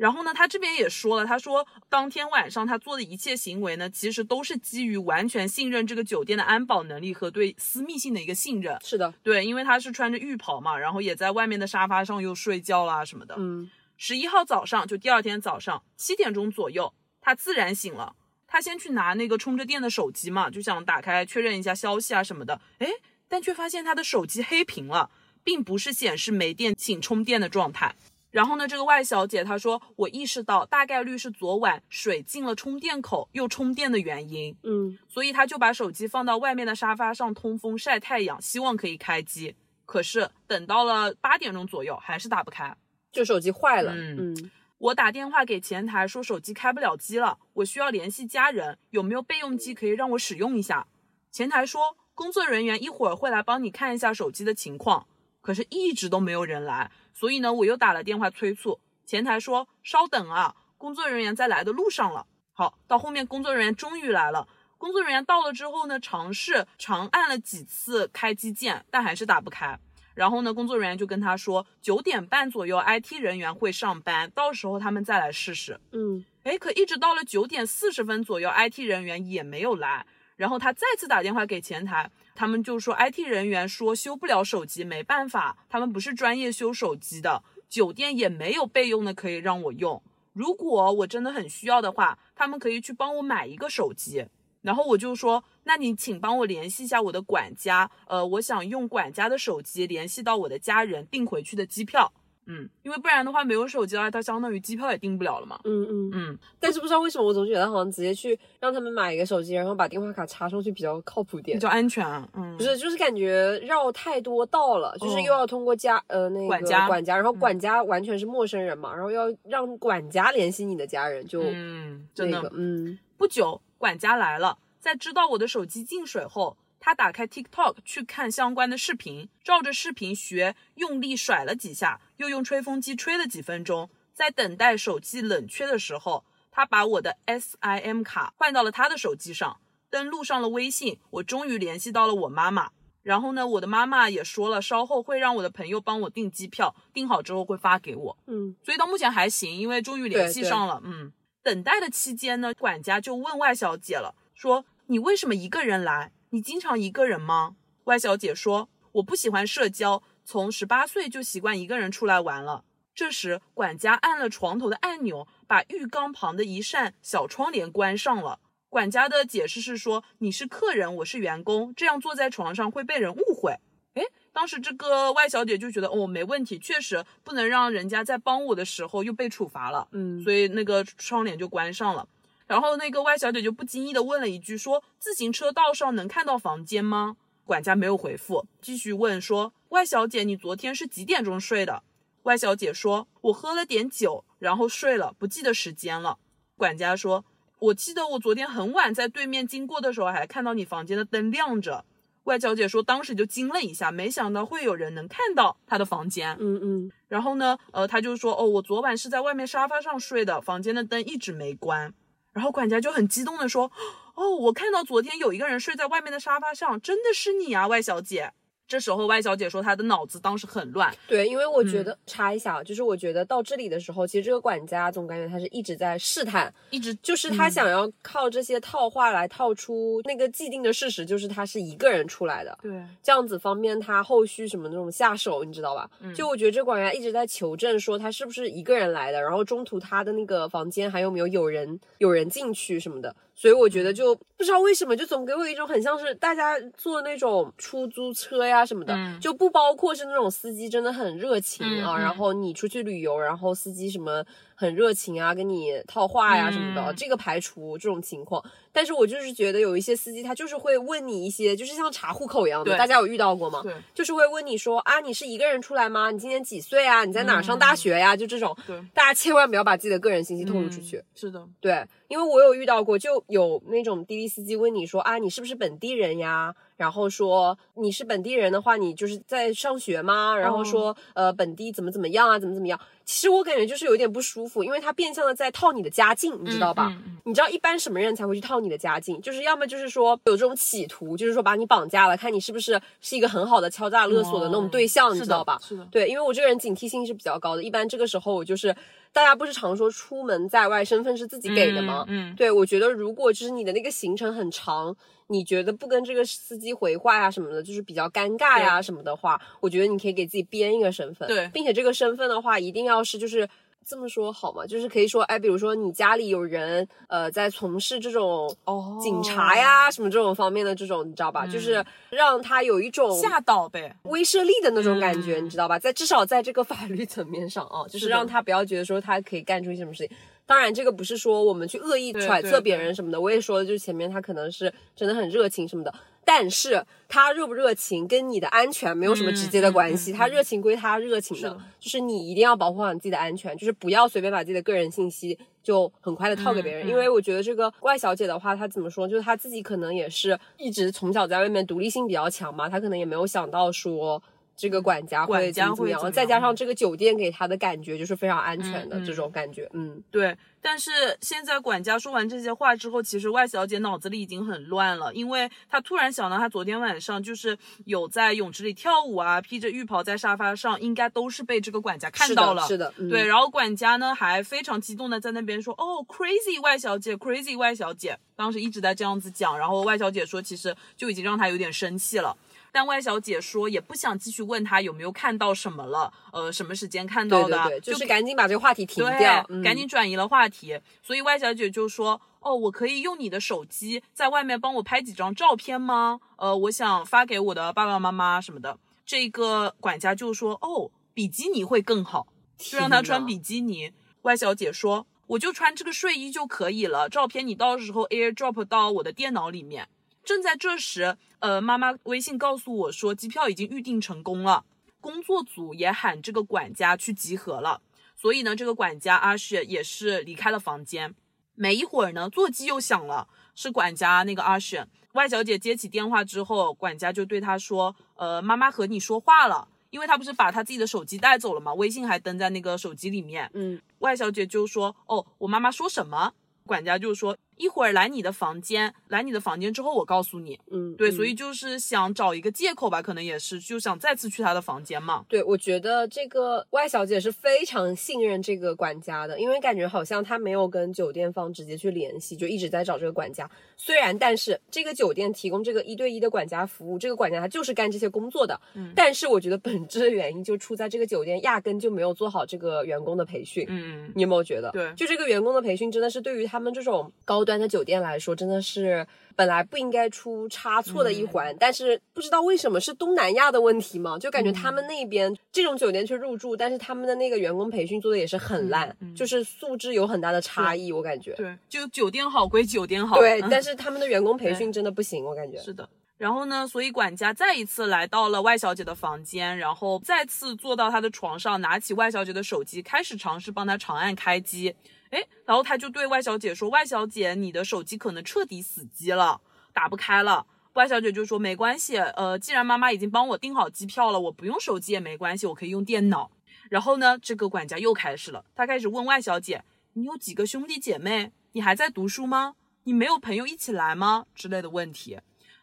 然后呢，他这边也说了，他说当天晚上他做的一切行为呢，其实都是基于完全信任这个酒店的安保能力和对私密性的一个信任。是的，对，因为他是穿着浴袍嘛，然后也在外面的沙发上又睡觉啦什么的。嗯，十一号早上，就第二天早上七点钟左右，他自然醒了。他先去拿那个充着电的手机嘛，就想打开确认一下消息啊什么的。诶，但却发现他的手机黑屏了，并不是显示没电请充电的状态。然后呢，这个外小姐她说，我意识到大概率是昨晚水进了充电口又充电的原因，嗯，所以她就把手机放到外面的沙发上通风晒太阳，希望可以开机。可是等到了八点钟左右，还是打不开。就手机坏了。嗯嗯我打电话给前台说手机开不了机了，我需要联系家人，有没有备用机可以让我使用一下？前台说工作人员一会儿会来帮你看一下手机的情况，可是一直都没有人来，所以呢我又打了电话催促，前台说稍等啊，工作人员在来的路上了。好，到后面工作人员终于来了。工作人员到了之后呢，尝试长按了几次开机键，但还是打不开。然后呢，工作人员就跟他说，九点半左右 IT 人员会上班，到时候他们再来试试。嗯，哎，可一直到了九点四十分左右，IT 人员也没有来。然后他再次打电话给前台，他们就说 IT 人员说修不了手机，没办法，他们不是专业修手机的，酒店也没有备用的可以让我用。如果我真的很需要的话，他们可以去帮我买一个手机。然后我就说，那你请帮我联系一下我的管家，呃，我想用管家的手机联系到我的家人订回去的机票。嗯，因为不然的话没有手机的话，它相当于机票也订不了了嘛。嗯嗯。嗯，但是不知道为什么，我总觉得好像直接去让他们买一个手机，然后把电话卡插上去比较靠谱点比。较安全啊。嗯，不是，就是感觉绕太多道了，就是哦又要通过家、呃那个管家管家，然后管家完全是陌生人嘛，然后要让管家联系你的家人，就嗯，真的那个嗯不久，管家来了，在知道我的手机进水后，他打开 TikTok 去看相关的视频，照着视频学，用力甩了几下，又用吹风机吹了几分钟。在等待手机冷却的时候，他把我的 SIM 卡换到了他的手机上，登录上了微信，我终于联系到了我妈妈。然后呢，我的妈妈也说了，稍后会让我的朋友帮我订机票，订好之后会发给我。嗯所以到目前还行，因为终于联系上了。嗯，等待的期间呢，管家就问外小姐了，说你为什么一个人来？你经常一个人吗？外小姐说我不喜欢社交，从十八岁就习惯一个人出来玩了。这时，管家按了床头的按钮，把浴缸旁的一扇小窗帘关上了。管家的解释是说，你是客人，我是员工，这样坐在床上会被人误会。诶，当时这个外小姐就觉得，哦，没问题，确实不能让人家在帮我的时候又被处罚了，嗯所以那个窗帘就关上了。然后那个外小姐就不经意的问了一句，说自行车道上能看到房间吗？管家没有回复，继续问说，外小姐，你昨天是几点钟睡的？外小姐说，我喝了点酒，然后睡了，不记得时间了。管家说，我记得我昨天很晚在对面经过的时候，还看到你房间的灯亮着。外小姐说，当时就惊了一下，没想到会有人能看到她的房间。嗯嗯然后呢，呃，她就说，哦，我昨晚是在外面沙发上睡的，房间的灯一直没关。然后管家就很激动的说，哦，我看到昨天有一个人睡在外面的沙发上，真的是你啊，外小姐。这时候外小姐说她的脑子当时很乱，对，因为我嗯觉得、查一下啊，就是我觉得到这里的时候，其实这个管家总感觉他是一直在试探，一直就是他嗯想要靠这些套话来套出那个既定的事实，就是他是一个人出来的。对，这样子方便他后续什么那种下手，你知道吧？嗯就我觉得这管家一直在求证说他是不是一个人来的，然后中途他的那个房间还有没有有人有人进去什么的，所以我觉得就不知道为什么就总给我一种很像是大家坐那种出租车呀什么的，嗯就不包括是那种司机真的很热情啊，然后你出去旅游，然后司机什么很热情啊，跟你套话呀什么的，嗯这个排除这种情况。但是我就是觉得有一些司机他就是会问你一些，就是像查户口一样的，大家有遇到过吗？就是会问你说啊，你是一个人出来吗？你今年几岁啊？你在哪儿上大学呀？就这种，大家千万不要把自己的个人信息透露出去。嗯是的，对，因为我有遇到过，就有那种滴滴司机问你说啊，你是不是本地人呀？然后说你是本地人的话，你就是在上学吗？然后说、呃本地怎么怎么样啊，怎么怎么样？其实我感觉就是有点不舒服，因为他变相的在套你的家境，你知道吧？嗯嗯你知道一般什么人才会去套你的家境？就是要么就是说有这种企图，就是说把你绑架了，看你是不是是一个很好的敲诈勒索的那种对象，哦你知道吧？是的，对，因为我这个人警惕性是比较高的，一般这个时候我就是，大家不是常说出门在外，身份是自己给的吗？嗯，嗯对，我觉得如果就是你的那个行程很长，你觉得不跟这个司机回话呀什么的，就是比较尴尬呀什么的话，我觉得你可以给自己编一个身份，对并且这个身份的话，一定要是就是。这么说好吗？就是可以说，哎，比如说你家里有人，呃，在从事这种哦警察呀、什么这种方面的这种，你知道吧？就是让他有一种吓到呗，威慑力的那种感觉，嗯你知道吧？在至少在这个法律层面上啊，就是让他不要觉得说他可以干出一些什么事情。当然，这个不是说我们去恶意揣测别人什么的。我也说了，就是前面他可能是真的很热情什么的，但是他热不热情跟你的安全没有什么直接的关系。他热情归他热情的，是就是你一定要保护好你自己的安全，就是不要随便把自己的个人信息就很快的套给别人。因为我觉得这个怪小姐的话，她怎么说，就是她自己可能也是一直从小在外面独立性比较强嘛，她可能也没有想到说。这个管家会管家怎么样，会怎么再加上这个酒店给他的感觉就是非常安全的这种感觉，嗯，对，但是现在管家说完这些话之后，其实外小姐脑子里已经很乱了，因为她突然想到，她昨天晚上就是有在泳池里跳舞啊，披着浴袍在沙发上，应该都是被这个管家看到了。的，是的，嗯、对，然后管家呢还非常激动的在那边说，哦，crazy 外小姐，crazy 外小姐，当时一直在这样子讲，然后外小姐说，其实就已经让她有点生气了。但外小姐说也不想继续问他有没有看到什么了，呃，什么时间看到的，对对对，就是赶紧把这个话题停，掉，嗯赶紧转移了话题。所以外小姐就说：“哦，我可以用你的手机在外面帮我拍几张照片吗？呃，我想发给我的爸爸妈妈什么的。”这个管家就说：“哦，比基尼会更好。”就让他穿比基尼。外小姐说：“我就穿这个睡衣就可以了，照片你到时候 AirDrop 到我的电脑里面。”正在这时，呃，妈妈微信告诉我说机票已经预定成功了，工作组也喊这个管家去集合了。所以呢，这个管家阿雪也是离开了房间。没一会儿呢，座机又响了，是管家那个阿雪。外小姐接起电话之后，管家就对她说：“呃，妈妈和你说话了，因为她不是把她自己的手机带走了嘛，微信还登在那个手机里面。”嗯，外小姐就说：“哦，我妈妈说什么？”管家就说：“一会儿来你的房间，来你的房间之后我告诉你。”嗯，对，嗯所以就是想找一个借口吧，可能也是就想再次去他的房间嘛。对，我觉得这个外小姐是非常信任这个管家的，因为感觉好像她没有跟酒店方直接去联系，就一直在找这个管家。虽然，但是这个酒店提供这个一对一的管家服务，这个管家他就是干这些工作的。嗯但是我觉得本质的原因就出在这个酒店压根就没有做好这个员工的培训。嗯，你有没有觉得？对就这个员工的培训，真的是对于他们这种高端的酒店来说，真的是本来不应该出差错的一环。但是不知道为什么是东南亚的问题嘛，就感觉他们那边这种酒店去入住，但是他们的那个员工培训做的也是很烂，就是素质有很大的差异，我感觉。对，就酒店好归酒店好，对，嗯但是他们的员工培训真的不行，我感觉。是的。然后呢，所以管家再一次来到了外小姐的房间，然后再次坐到她的床上，拿起外小姐的手机，开始尝试帮她长按开机。哎，然后他就对外小姐说：“外小姐，你的手机可能彻底死机了，打不开了。”外小姐就说：“没关系，呃，既然妈妈已经帮我订好机票了，我不用手机也没关系，我可以用电脑。”然后呢，这个管家又开始了，他开始问外小姐：“你有几个兄弟姐妹？你还在读书吗？你没有朋友一起来吗？”之类的问题。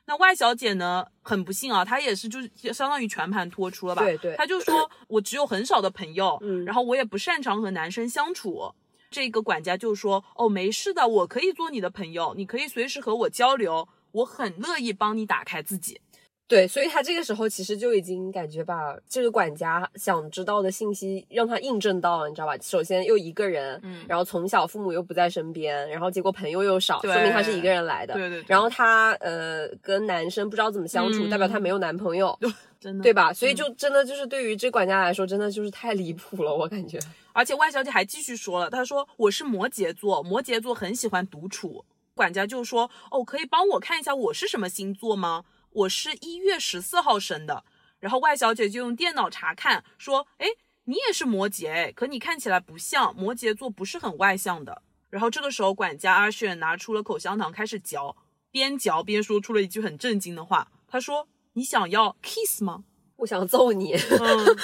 那外小姐呢，很不幸啊，她也是就是相当于全盘托出了吧？对对她就说我只有很少的朋友，嗯然后我也不擅长和男生相处。这个管家就说：“哦，没事的，我可以做你的朋友，你可以随时和我交流，我很乐意帮你打开自己。对，所以他这个时候其实就已经感觉把这个管家想知道的信息让他印证到了，你知道吧？首先又一个人，嗯然后从小父母又不在身边，然后结果朋友又少，说明他是一个人来的。对对对然后他呃跟男生不知道怎么相处，嗯代表他没有男朋友，真的，对吧？所以就真的就是对于这管家来说，真的就是太离谱了，我感觉。而且外小姐还继续说了，她说我是摩羯座，摩羯座很喜欢独处。管家就说，哦，可以帮我看一下我是什么星座吗？我是一月十四号生的。然后外小姐就用电脑查看，说，哎，你也是摩羯，哎，可你看起来不像，摩羯座不是很外向的。然后这个时候，管家阿炫拿出了口香糖开始嚼，边嚼边说出了一句很震惊的话，他说，你想要 kiss 吗？我想揍你，嗯，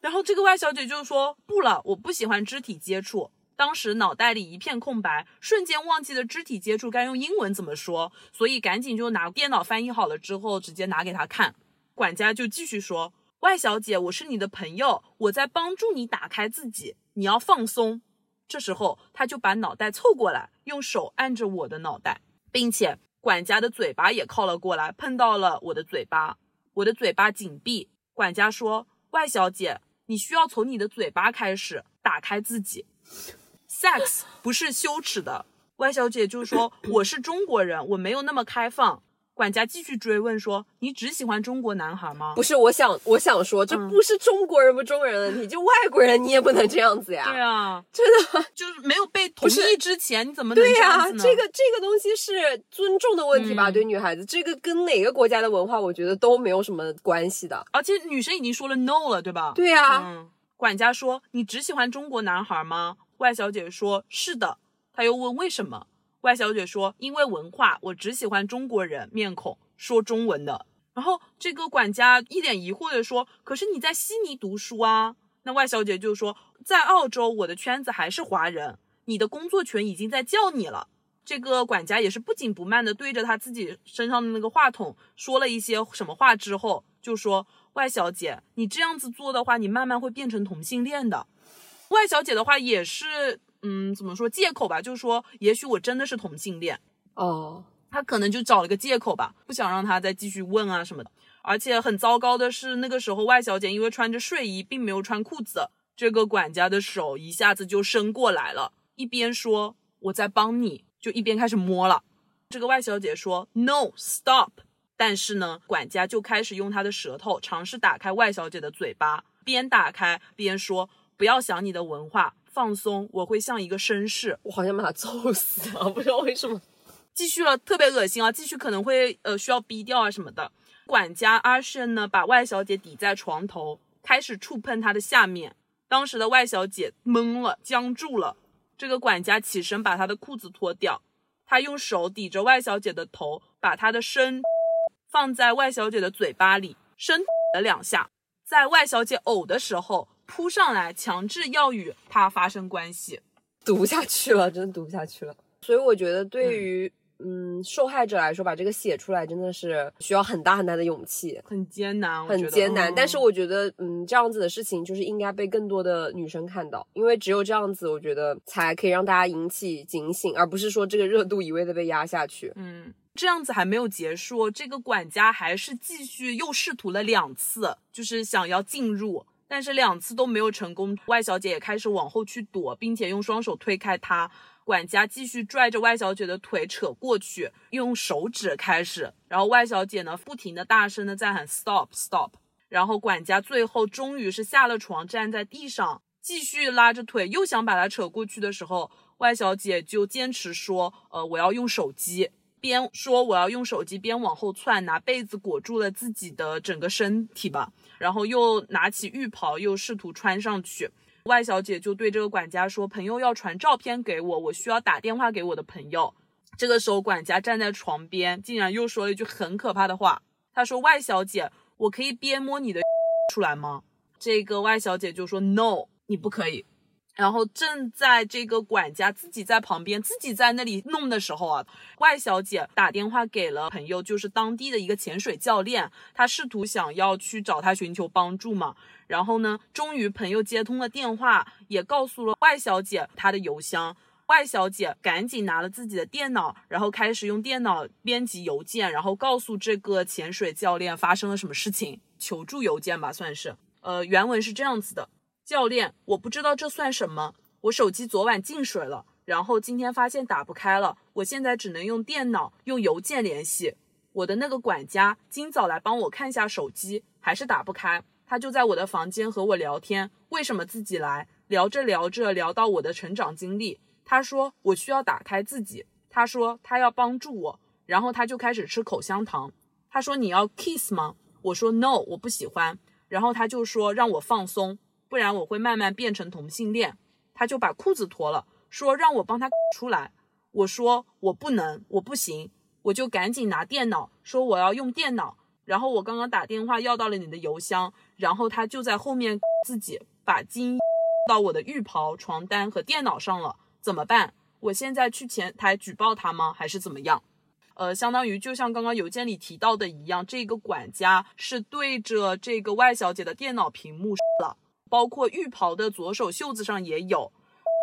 然后这个外小姐就说不了，我不喜欢肢体接触。当时脑袋里一片空白，瞬间忘记了肢体接触该用英文怎么说，所以赶紧就拿电脑翻译好了之后，直接拿给他看。管家就继续说：“外小姐，我是你的朋友，我在帮助你打开自己，你要放松。”这时候他就把脑袋凑过来，用手按着我的脑袋，并且管家的嘴巴也靠了过来，碰到了我的嘴巴，我的嘴巴紧闭。管家说：“外小姐，你需要从你的嘴巴开始打开自己。Sex <coughs> 不是羞耻的。”外小姐就说：“ <coughs> 我是中国人，我没有那么开放。”管家继续追问说：“你只喜欢中国男孩吗？”不是，我想我想说，这嗯不是中国人不中国人的问题，就外国人你也不能这样子呀。对啊，真的。就是没有被同意之前，你怎么能对呀、这个这个东西是尊重的问题吧？嗯对女孩子，这个跟哪个国家的文化，我觉得都没有什么关系的。而且女生已经说了 no 了，对吧？对呀、嗯，管家说：“你只喜欢中国男孩吗？”外小姐说：“是的。”他又问为什么？外小姐说：“因为文化，我只喜欢中国人面孔说中文的。”然后这个管家一脸疑惑的说：“可是你在悉尼读书啊？”那外小姐就说：“在澳洲，我的圈子还是华人，你的工作群已经在叫你了。”这个管家也是不紧不慢的对着他自己身上的那个话筒说了一些什么话之后，就说：“外小姐，你这样子做的话，你慢慢会变成同性恋的。”外小姐的话也是，嗯，怎么说借口吧，就是说，也许我真的是同性恋，哦，她可能就找了个借口吧，不想让他再继续问啊什么的。而且很糟糕的是，那个时候外小姐因为穿着睡衣，并没有穿裤子，这个管家的手一下子就伸过来了，一边说我在帮你，就一边开始摸了。这个外小姐说 “No, stop”，但是呢，管家就开始用他的舌头尝试打开外小姐的嘴巴，边打开边说不要想你的文化，放松，我会像一个绅士。我好像把他揍死啊！不知道为什么。<laughs> 继续了，特别恶心啊！继续可能会呃需要逼掉啊什么的。管家阿胜呢，把外小姐抵在床头，开始触碰她的下面。当时的外小姐懵了，僵住了。这个管家起身把她的裤子脱掉，他用手抵着外小姐的头，把她的身放在外小姐的嘴巴里，深 <laughs> 了两下，在外小姐呕的时候扑上来，强制要与他发生关系。读不下去了，真的读不下去了。<laughs> 所以我觉得对于嗯受害者来说，把这个写出来真的是需要很大很大的勇气。很艰难，我觉得很艰难，嗯但是我觉得，嗯，这样子的事情就是应该被更多的女生看到，因为只有这样子，我觉得才可以让大家引起警醒，而不是说这个热度一味的被压下去。嗯，这样子还没有结束，这个管家还是继续又试图了两次，就是想要进入，但是两次都没有成功。外小姐也开始往后去躲，并且用双手推开他。管家继续拽着外小姐的腿扯过去，用手指开始，然后外小姐呢不停的大声的在喊 stop stop，然后管家最后终于是下了床，站在地上，继续拉着腿，又想把她扯过去的时候，外小姐就坚持说，呃，我要用手机，边说我要用手机，边往后窜，拿被子裹住了自己的整个身体吧，然后又拿起浴袍，又试图穿上去。外小姐就对这个管家说：“朋友要传照片给我，我需要打电话给我的朋友。”这个时候，管家站在床边，竟然又说了一句很可怕的话。他说：“外小姐，我可以边摸你的 <laughs> 出来吗？”这个外小姐就说：“No，你不可以。”然后正在这个管家自己在旁边自己在那里弄的时候啊，外小姐打电话给了朋友，就是当地的一个潜水教练，她试图想要去找他寻求帮助嘛。然后呢，终于朋友接通了电话，也告诉了外小姐她的邮箱。外小姐赶紧拿了自己的电脑，然后开始用电脑编辑邮件，然后告诉这个潜水教练发生了什么事情，求助邮件吧，算是。呃，原文是这样子的：教练，我不知道这算什么，我手机昨晚进水了，然后今天发现打不开了，我现在只能用电脑、用邮件联系。我的那个管家今早来帮我看一下手机，还是打不开。他就在我的房间和我聊天，为什么自己来？聊着聊着聊到我的成长经历，他说我需要打开自己，他说他要帮助我，然后他就开始吃口香糖。他说你要 kiss 吗？我说 no，我不喜欢。然后他就说让我放松，不然我会慢慢变成同性恋。他就把裤子脱了，说让我帮他 <laughs> 出来。我说我不能，我不行，我就赶紧拿电脑，说我要用电脑。然后我刚刚打电话要到了你的邮箱，然后他就在后面 <laughs> 自己把精 <laughs> 到我的浴袍、床单和电脑上了，怎么办？我现在去前台举报他吗？还是怎么样？呃，相当于就像刚刚邮件里提到的一样，这个管家是对着这个外小姐的电脑屏幕了，包括浴袍的左手袖子上也有。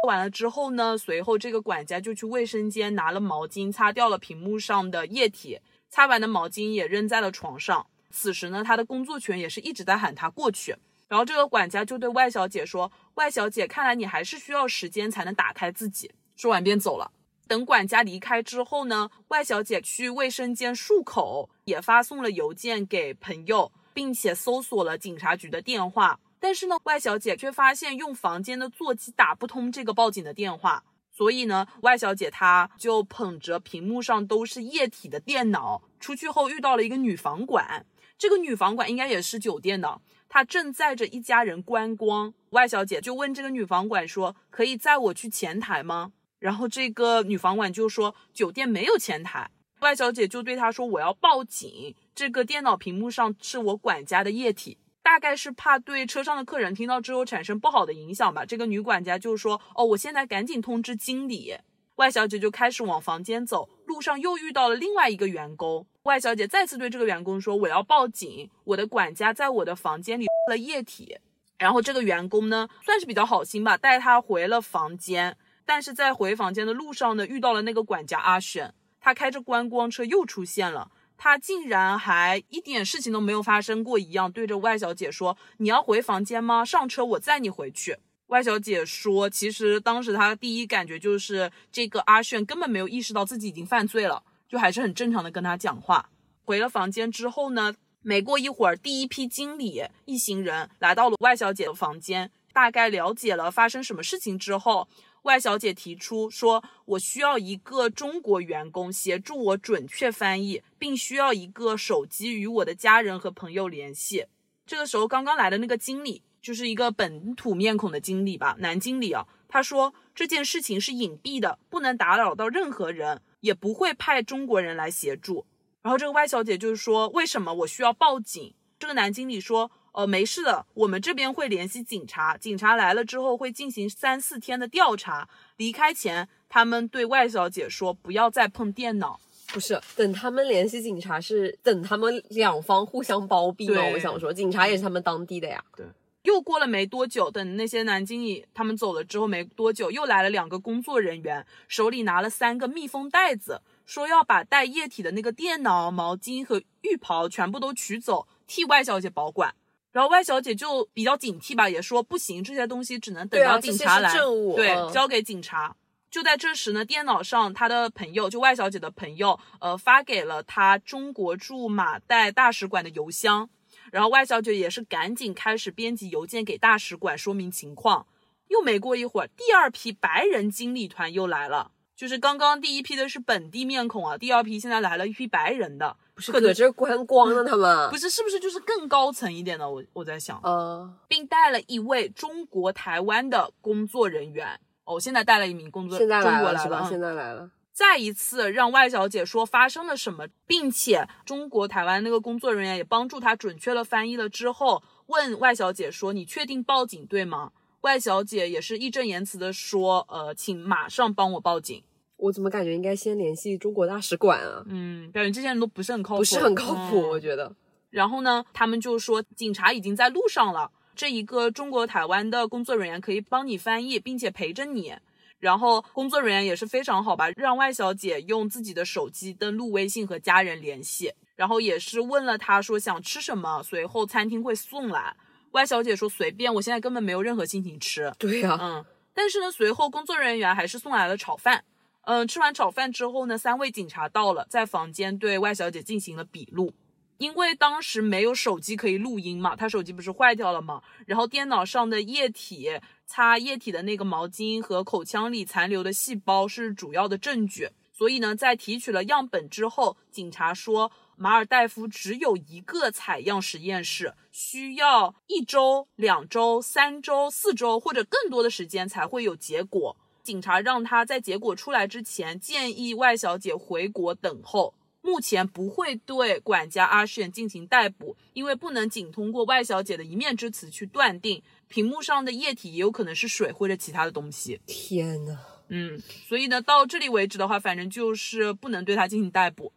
完了之后呢，随后这个管家就去卫生间拿了毛巾擦掉了屏幕上的液体，擦完的毛巾也扔在了床上。此时呢，他的工作犬也是一直在喊他过去。然后这个管家就对外小姐说：“外小姐，看来你还是需要时间才能打开自己。”说完便走了。等管家离开之后呢，外小姐去卫生间漱口，也发送了邮件给朋友，并且搜索了警察局的电话。但是呢，外小姐却发现用房间的座机打不通这个报警的电话，所以呢，外小姐她就捧着屏幕上都是液体的电脑，出去后遇到了一个女房管，这个女房管应该也是酒店的，她正载着一家人观光。外小姐就问这个女房管说：“可以载我去前台吗？”然后这个女房管就说：“酒店没有前台。”外小姐就对她说：“我要报警，这个电脑屏幕上是我管家的液体。”大概是怕对车上的客人听到之后产生不好的影响吧。这个女管家就说：“哦，我现在赶紧通知经理。”外小姐就开始往房间走，路上又遇到了另外一个员工。外小姐再次对这个员工说：“我要报警，我的管家在我的房间里了液体。”然后这个员工呢，算是比较好心吧，带她回了房间。但是在回房间的路上呢，遇到了那个管家阿选，他开着观光车又出现了。他竟然还一点事情都没有发生过一样，对着外小姐说：“你要回房间吗？上车，我载你回去。”外小姐说：“其实当时她第一感觉就是这个阿炫根本没有意识到自己已经犯罪了，就还是很正常的跟他讲话。”回了房间之后呢，没过一会儿，第一批经理一行人来到了外小姐的房间，大概了解了发生什么事情之后，外小姐提出说，我需要一个中国员工协助我准确翻译，并需要一个手机与我的家人和朋友联系。这个时候，刚刚来的那个经理就是一个本土面孔的经理吧，男经理啊，他说这件事情是隐蔽的，不能打扰到任何人，也不会派中国人来协助。然后这个外小姐就是说，为什么我需要报警？这个男经理说，呃，没事的，我们这边会联系警察，警察来了之后会进行三四天的调查。离开前，他们对外小姐说，不要再碰电脑。不是等他们联系警察，是等他们两方互相包庇吗？我想说，警察也是他们当地的呀。对又过了没多久，等那些男经理他们走了之后没多久，又来了两个工作人员，手里拿了三个密封袋子，说要把带液体的那个电脑、毛巾和浴袍全部都取走，替外小姐保管。然后外小姐就比较警惕吧，也说不行，这些东西只能等到警察来，对，嗯交给警察。就在这时呢，电脑上她的朋友，就外小姐的朋友，呃，发给了她中国驻马代大使馆的邮箱。然后外小姐也是赶紧开始编辑邮件给大使馆说明情况。又没过一会儿，第二批白人经理团又来了，就是刚刚第一批的是本地面孔啊，第二批现在来了一批白人的，不是搁这观光呢，他们不是是不是就是更高层一点的？我我在想，呃，并带了一位中国台湾的工作人员。哦，现在带了一名工作，现在中来了现在来了，再一次让外小姐说发生了什么，并且中国台湾那个工作人员也帮助她准确的翻译了之后，问外小姐说：“你确定报警对吗？”外小姐也是义正言辞的说：“呃，请马上帮我报警。我怎么感觉应该先联系中国大使馆啊？”嗯，感觉这些人都不是很靠谱，不是很靠谱，嗯我觉得。然后呢，他们就说警察已经在路上了，这一个中国台湾的工作人员可以帮你翻译，并且陪着你。然后工作人员也是非常好吧，让外小姐用自己的手机登录微信和家人联系，然后也是问了她说想吃什么，随后餐厅会送来。外小姐说随便，我现在根本没有任何心情吃。对呀、嗯，但是呢，随后工作人员还是送来了炒饭。嗯，吃完炒饭之后呢，三位警察到了，在房间对外小姐进行了笔录。因为当时没有手机可以录音嘛，她手机不是坏掉了嘛，然后电脑上的液体、擦液体的那个毛巾和口腔里残留的细胞是主要的证据。所以呢，在提取了样本之后，警察说马尔代夫只有一个采样实验室，需要一周、两周、三周、四周或者更多的时间才会有结果。警察让他在结果出来之前，建议外小姐回国等候。目前不会对管家阿炫进行逮捕，因为不能仅通过外小姐的一面之词去断定屏幕上的液体也有可能是水或者其他的东西。天呐，嗯，所以呢，到这里为止的话，反正就是不能对他进行逮捕。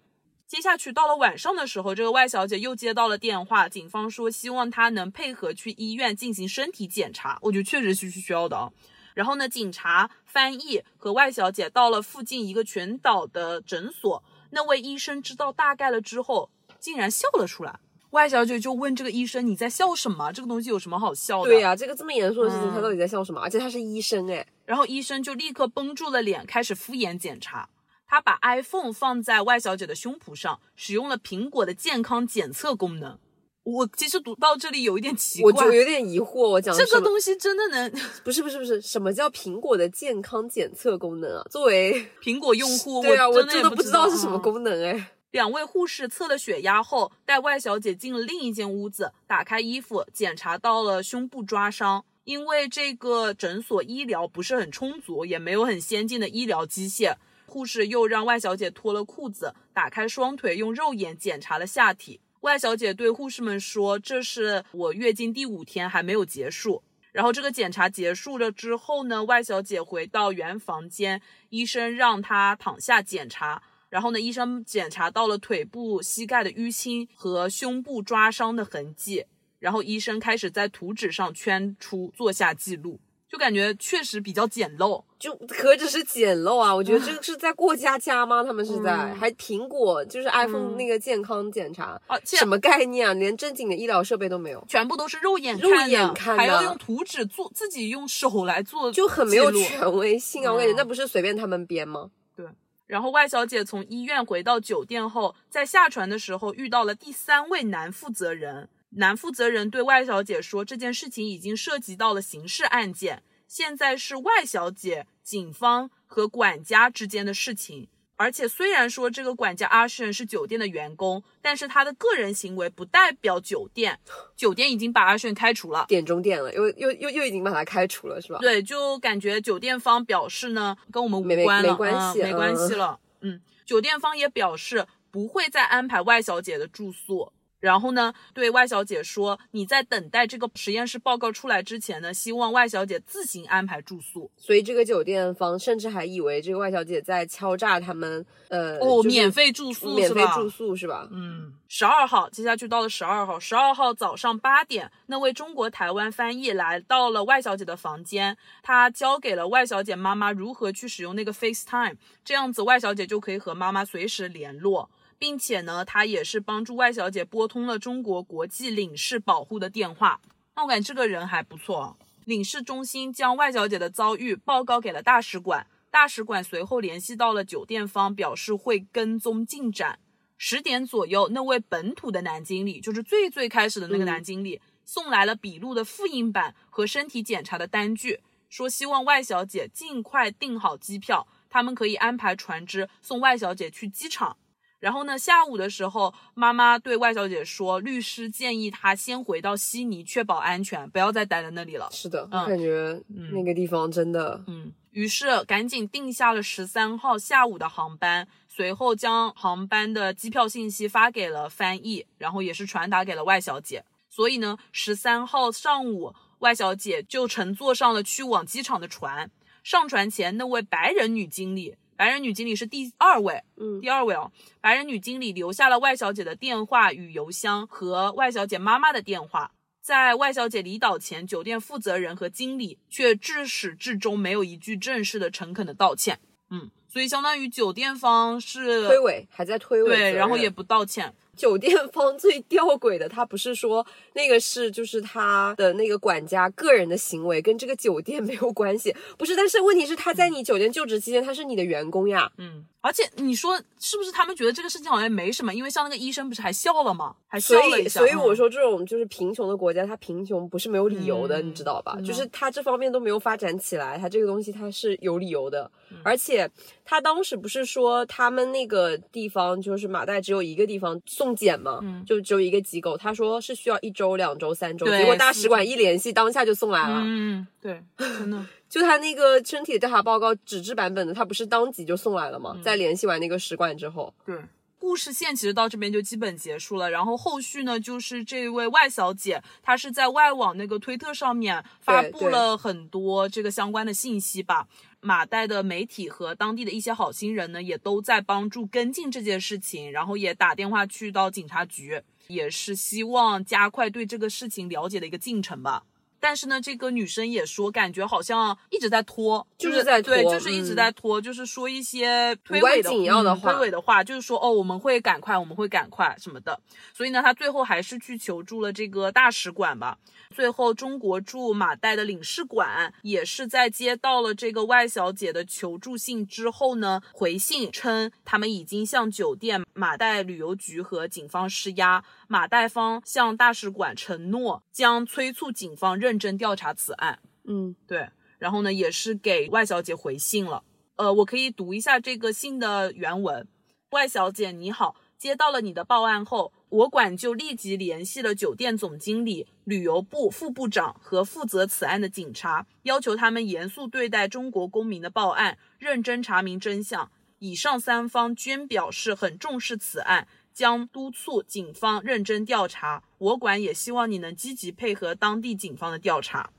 接下去到了晚上的时候，这个外小姐又接到了电话，警方说希望她能配合去医院进行身体检查。我觉得确实是需要的啊。然后呢，警察、翻译和外小姐到了附近一个全岛的诊所，那位医生知道大概了之后，竟然笑了出来。外小姐就问这个医生：“你在笑什么？这个东西有什么好笑的？”对呀、这个这么严肃的事情，嗯他到底在笑什么？而且他是医生哎，然后医生就立刻绷住了脸，开始敷衍检查。他把 iPhone 放在外小姐的胸脯上，使用了苹果的健康检测功能。我其实读到这里有一点奇怪，我就有点疑惑，我讲这个东西真的能不是不是不是，什么叫苹果的健康检测功能啊？作为 <laughs> 苹果用户？<laughs> 对啊，我真的不知道是什么嗯功能哎。两位护士测了血压后，带外小姐进了另一间屋子，打开衣服，检查到了胸部抓伤。因为这个诊所医疗不是很充足，也没有很先进的医疗机械，护士又让外小姐脱了裤子，打开双腿，用肉眼检查了下体。外小姐对护士们说：“这是我月经第五天，还没有结束。”然后这个检查结束了之后呢，外小姐回到原房间，医生让她躺下检查。然后呢，医生检查到了腿部、膝盖的淤青和胸部抓伤的痕迹。然后医生开始在图纸上圈出，做下记录，就感觉确实比较简陋。就何止是简陋啊！我觉得这个是在过家家吗？他们是在、嗯还苹果就是 iPhone 那个健康检查，而且什么概念啊？连正经的医疗设备都没有，全部都是肉眼肉眼看的还要用图纸做，自己用手来做，就很没有权威性啊！我感觉嗯那不是随便他们编吗？对然后外小姐从医院回到酒店后，在下船的时候遇到了第三位男负责人，男负责人对外小姐说，这件事情已经涉及到了刑事案件，现在是外小姐、警方和管家之间的事情。而且虽然说这个管家阿炫是酒店的员工，但是他的个人行为不代表酒店，酒店已经把阿炫开除了。点中点了，又又又又已经把他开除了，是吧？对，就感觉酒店方表示呢，跟我们没无关了，没关系嗯没关系嗯了。嗯，酒店方也表示不会再安排外小姐的住宿。然后呢，对外小姐说，你在等待这个实验室报告出来之前呢，希望外小姐自行安排住宿。所以这个酒店方甚至还以为这个外小姐在敲诈他们，呃，哦，就是免费住宿？免费住宿是吧？嗯，十二号，接下去到了十二号。十二号早上八点，那位中国台湾翻译来到了外小姐的房间，他教给了外小姐妈妈如何去使用那个 FaceTime，这样子外小姐就可以和妈妈随时联络，并且呢，他也是帮助外小姐拨通了中国国际领事保护的电话。那我感觉这个人还不错。领事中心将外小姐的遭遇报告给了大使馆，大使馆随后联系到了酒店方，表示会跟踪进展。十点左右，那位本土的男经理，就是最最开始的那个男经理，送来了笔录的复印版和身体检查的单据，说希望外小姐尽快订好机票，他们可以安排船只送外小姐去机场。然后呢，下午的时候，妈妈对外小姐说，律师建议她先回到悉尼，确保安全，不要再待在那里了。是的，嗯我感觉那个地方真的，嗯，于是赶紧定下了十三号下午的航班，随后将航班的机票信息发给了翻译，然后也是传达给了外小姐。所以呢，十三号上午，外小姐就乘坐上了去往机场的船。上船前，那位白人女经理，白人女经理是第二位，嗯第二位哦，白人女经理留下了外小姐的电话与邮箱和外小姐妈妈的电话。在外小姐离岛前，酒店负责人和经理却至始至终没有一句正式的、诚恳的道歉。嗯，所以相当于酒店方是推诿还在推诿对，然后也不道歉。酒店 <laughs> 方最吊诡的，他不是说那个是就是他的那个管家个人的行为，跟这个酒店 <laughs> 没有关系，不是。但是问题是他在你酒店就职期间，他是你的员工呀。嗯，而且你说是不是他们觉得这个事情好像没什么？因为像那个医生不是还笑了吗？还笑所以，了一下。所以我嗯说这种就是贫穷的国家，它贫穷不是没有理由的，嗯你知道吧？就是它这方面都没有发展起来，它这个东西它是有理由的。嗯而且他当时不是说他们那个地方就是马代只有一个地方送检吗？嗯就只有一个机构。他说是需要一周、两周、三周，结果大使馆一联系，当下就送来了。嗯，对，真的。就他那个身体调查报告纸质版本的，他不是当即就送来了吗？嗯在联系完那个使馆之后，对，故事线其实到这边就基本结束了。然后后续呢，就是这位外小姐，她是在外网那个推特上面发布了很多这个相关的信息吧。马代的媒体和当地的一些好心人呢，也都在帮助跟进这件事情，然后也打电话去到警察局，也是希望加快对这个事情了解的一个进程吧。但是呢，这个女生也说，感觉好像一直在拖，就是在拖对，就是一直嗯在拖，就是说一些推诿的紧要的嗯推诿的话，就是说哦，我们会赶快，我们会赶快什么的。所以呢，他最后还是去求助了这个大使馆吧。最后，中国驻马代的领事馆也是在接到了这个外小姐的求助信之后呢，回信称他们已经向酒店、马代旅游局和警方施压，马代方向大使馆承诺将催促警方认真调查此案。嗯，对，然后呢，也是给外小姐回信了。呃，我可以读一下这个信的原文。外小姐你好，接到了你的报案后，我馆就立即联系了酒店总经理、旅游部副部长和负责此案的警察，要求他们严肃对待中国公民的报案，认真查明真相。以上三方均表示很重视此案，将督促警方认真调查。我馆也希望你能积极配合当地警方的调查。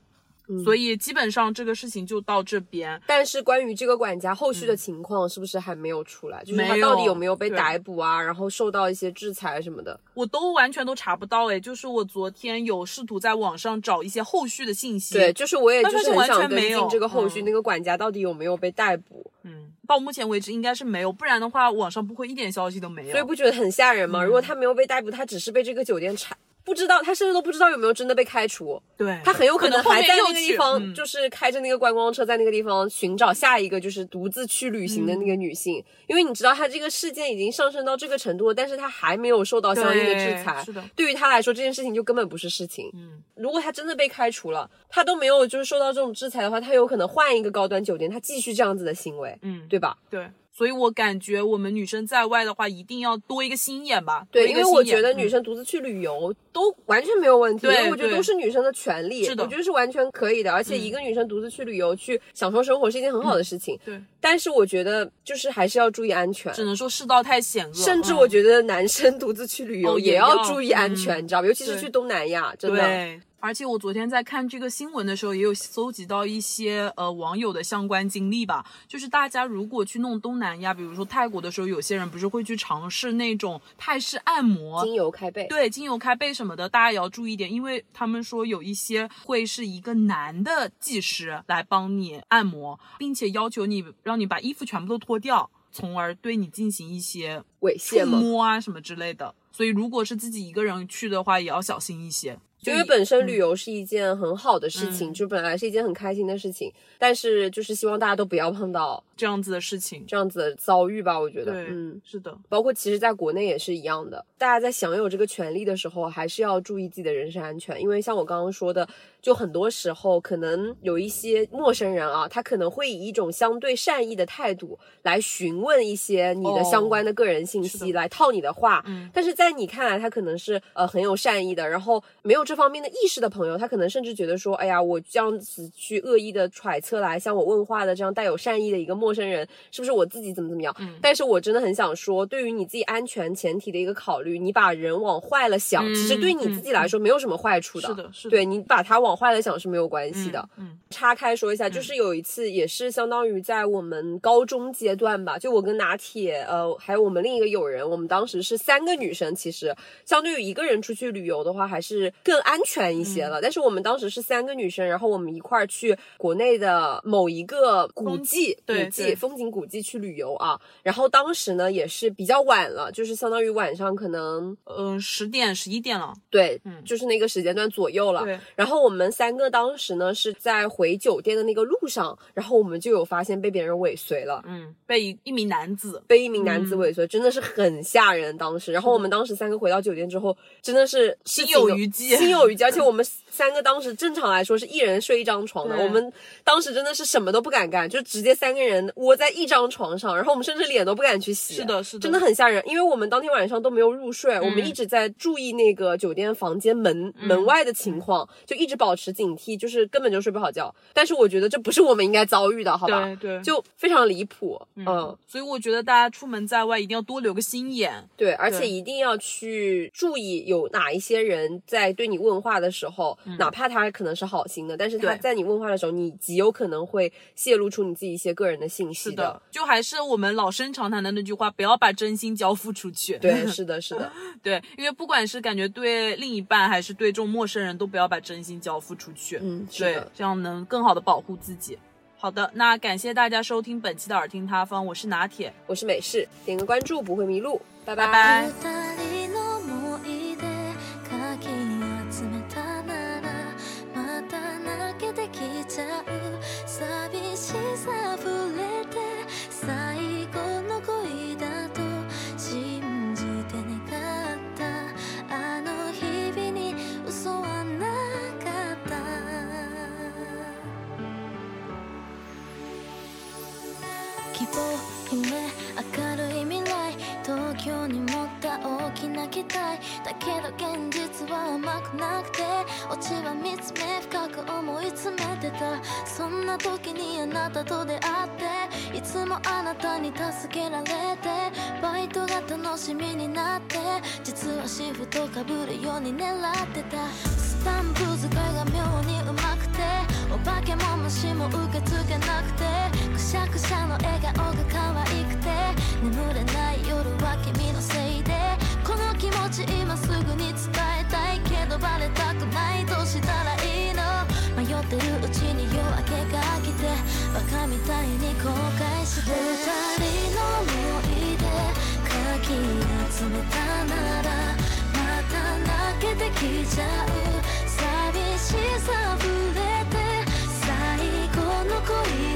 所以基本上这个事情就到这边。但是关于这个管家后续的情况，是不是还没有出来？就是他到底有没有被逮捕啊？然后受到一些制裁什么的？我都完全都查不到哎，就是我昨天有试图在网上找一些后续的信息，对，，就是我也就是完想跟全没有进这个后续，嗯那个管家到底有没有被逮捕？嗯，到目前为止应该是没有，不然的话网上不会一点消息都没有。所以不觉得很吓人吗？嗯如果他没有被逮捕，他只是被这个酒店查不知道，他甚至都不知道有没有真的被开除。对，他很有可能还在那个地方，嗯就是开着那个观光车，在那个地方寻找下一个就是独自去旅行的那个女性。因为你知道，他这个事件已经上升到这个程度了，但是他还没有受到相应的制裁。对是的对于他来说，这件事情就根本不是事情。嗯，如果他真的被开除了，他都没有就是受到这种制裁的话，他有可能换一个高端酒店，他继续这样子的行为，嗯，对吧？对，所以我感觉我们女生在外的话，一定要多一个心眼吧。对，因为我觉得女嗯生独自去旅游都完全没有问题，因对为我觉得都是女生的权利，是的嗯我觉得是完全可以的。而且一个女生独自去旅游去享受生活是一件很好的事情，对，但是我觉得就是还是要注意安全。只能说世道太险恶，甚至嗯我觉得男生独自去旅游也要要注意安全，嗯你知道吧？尤其是去东南亚，真的。对。而且我昨天在看这个新闻的时候，也有搜集到一些呃网友的相关经历吧。就是大家如果去弄东南亚，比如说泰国的时候，有些人不是会去尝试那种泰式按摩，精油开背，对，精油开背什么的，大家也要注意一点，因为他们说有一些会是一个男的技师来帮你按摩，并且要求你让你把衣服全部都脱掉，从而对你进行一些触猥亵吗？摸啊什么之类的。所以如果是自己一个人去的话，也要小心一些。因为本身旅游是一件很好的事情，嗯。就本来是一件很开心的事情，但是就是希望大家都不要碰到这样子的事情，这样子的遭遇吧。我觉得，嗯，是的，包括其实在国内也是一样的，大家在享有这个权利的时候，还是要注意自己的人身安全，因为像我刚刚说的，就很多时候可能有一些陌生人啊，他可能会以一种相对善意的态度来询问一些你的哦相关的个人信息，来套你的话。嗯但是在你看来，他可能是呃很有善意的，然后没有这方面的意识的朋友，他可能甚至觉得说，哎呀，我这样子去恶意的揣测来向我问话的这样带有善意的一个陌生人，是不是我自己怎么怎么样？嗯但是我真的很想说，对于你自己安全前提的一个考虑，你把人往坏了想，嗯其实对你自己来说没有什么坏处的。是的，是的，对你把它往坏了想是没有关系的。嗯，岔开说一下，就是有一次也是相当于在我们高中阶段吧，就我跟拿铁，呃，还有我们另一个友人，我们当时是三个女生，其实相对于一个人出去旅游的话，还是更安全一些嗯了。但是我们当时是三个女生，然后我们一块儿去国内的某一个古迹，对古迹风景古迹去旅游啊。然后当时呢也是比较晚了，就是相当于晚上可能呃，十点十一点了，对，嗯就是那个时间段左右了。对，然后我们三个当时呢是在回酒店的那个路上，然后我们就有发现被别人尾随了。嗯，被一一名男子，被一名男子嗯尾随，真的是很吓人。当时，然后我们当时三个回到酒店之后，真的是心有余悸心有余悸。而且 <laughs> 我们三个当时正常来说是一人睡一张床的，我们当时真的是什么都不敢干，就直接三个人窝在一张床上，然后我们甚至脸都不敢去洗。是的，是的，真的很吓人，因为我们当天晚上都没有入睡，我们嗯一直在注意那个酒店房间门、门外的情况，就一直保持警惕，就是根本就睡不好觉。但是我觉得这不是我们应该遭遇的，好吧？对对，就非常离谱，嗯嗯，所以我觉得大家出门在外一定要多留个心眼，对，而且一定要去注意有哪一些人在对你问话的时候，哪怕他可能是好心的，但是他在你问话的时候，你极有可能会泄露出你自己一些个人的信息是的，就还是我们老生常谈的那句话，不要把真心交付出去。对，<laughs> 是的，是的，<laughs> 对，因为不管是感觉对另一半，还是对这种陌生人，都不要把真心交付出去。嗯，对，，这样能更好的保护自己。好的，那感谢大家收听本期的耳听他方，我是拿铁，我是美式，点个关注不会迷路，拜拜きな期待だけど現実は甘くなくてオチは見つめ深く思い詰めてたそんな時にあなたと出会っていつもあなたに助けられてバイトが楽しみになって実はシフトかぶるように狙ってたスタンプ使いが妙にうまくてお化けも虫も受け付けなくてくしゃくしゃの笑顔が可愛くて眠れない夜は君のせい気持ち今すぐに伝えたいけどバレたくないどうしたらいいの？迷ってるうちに夜明けが来てバカみたいに後悔して。二人の思い出かき集めたならまた泣けてきちゃう。寂しさ触れて最後の恋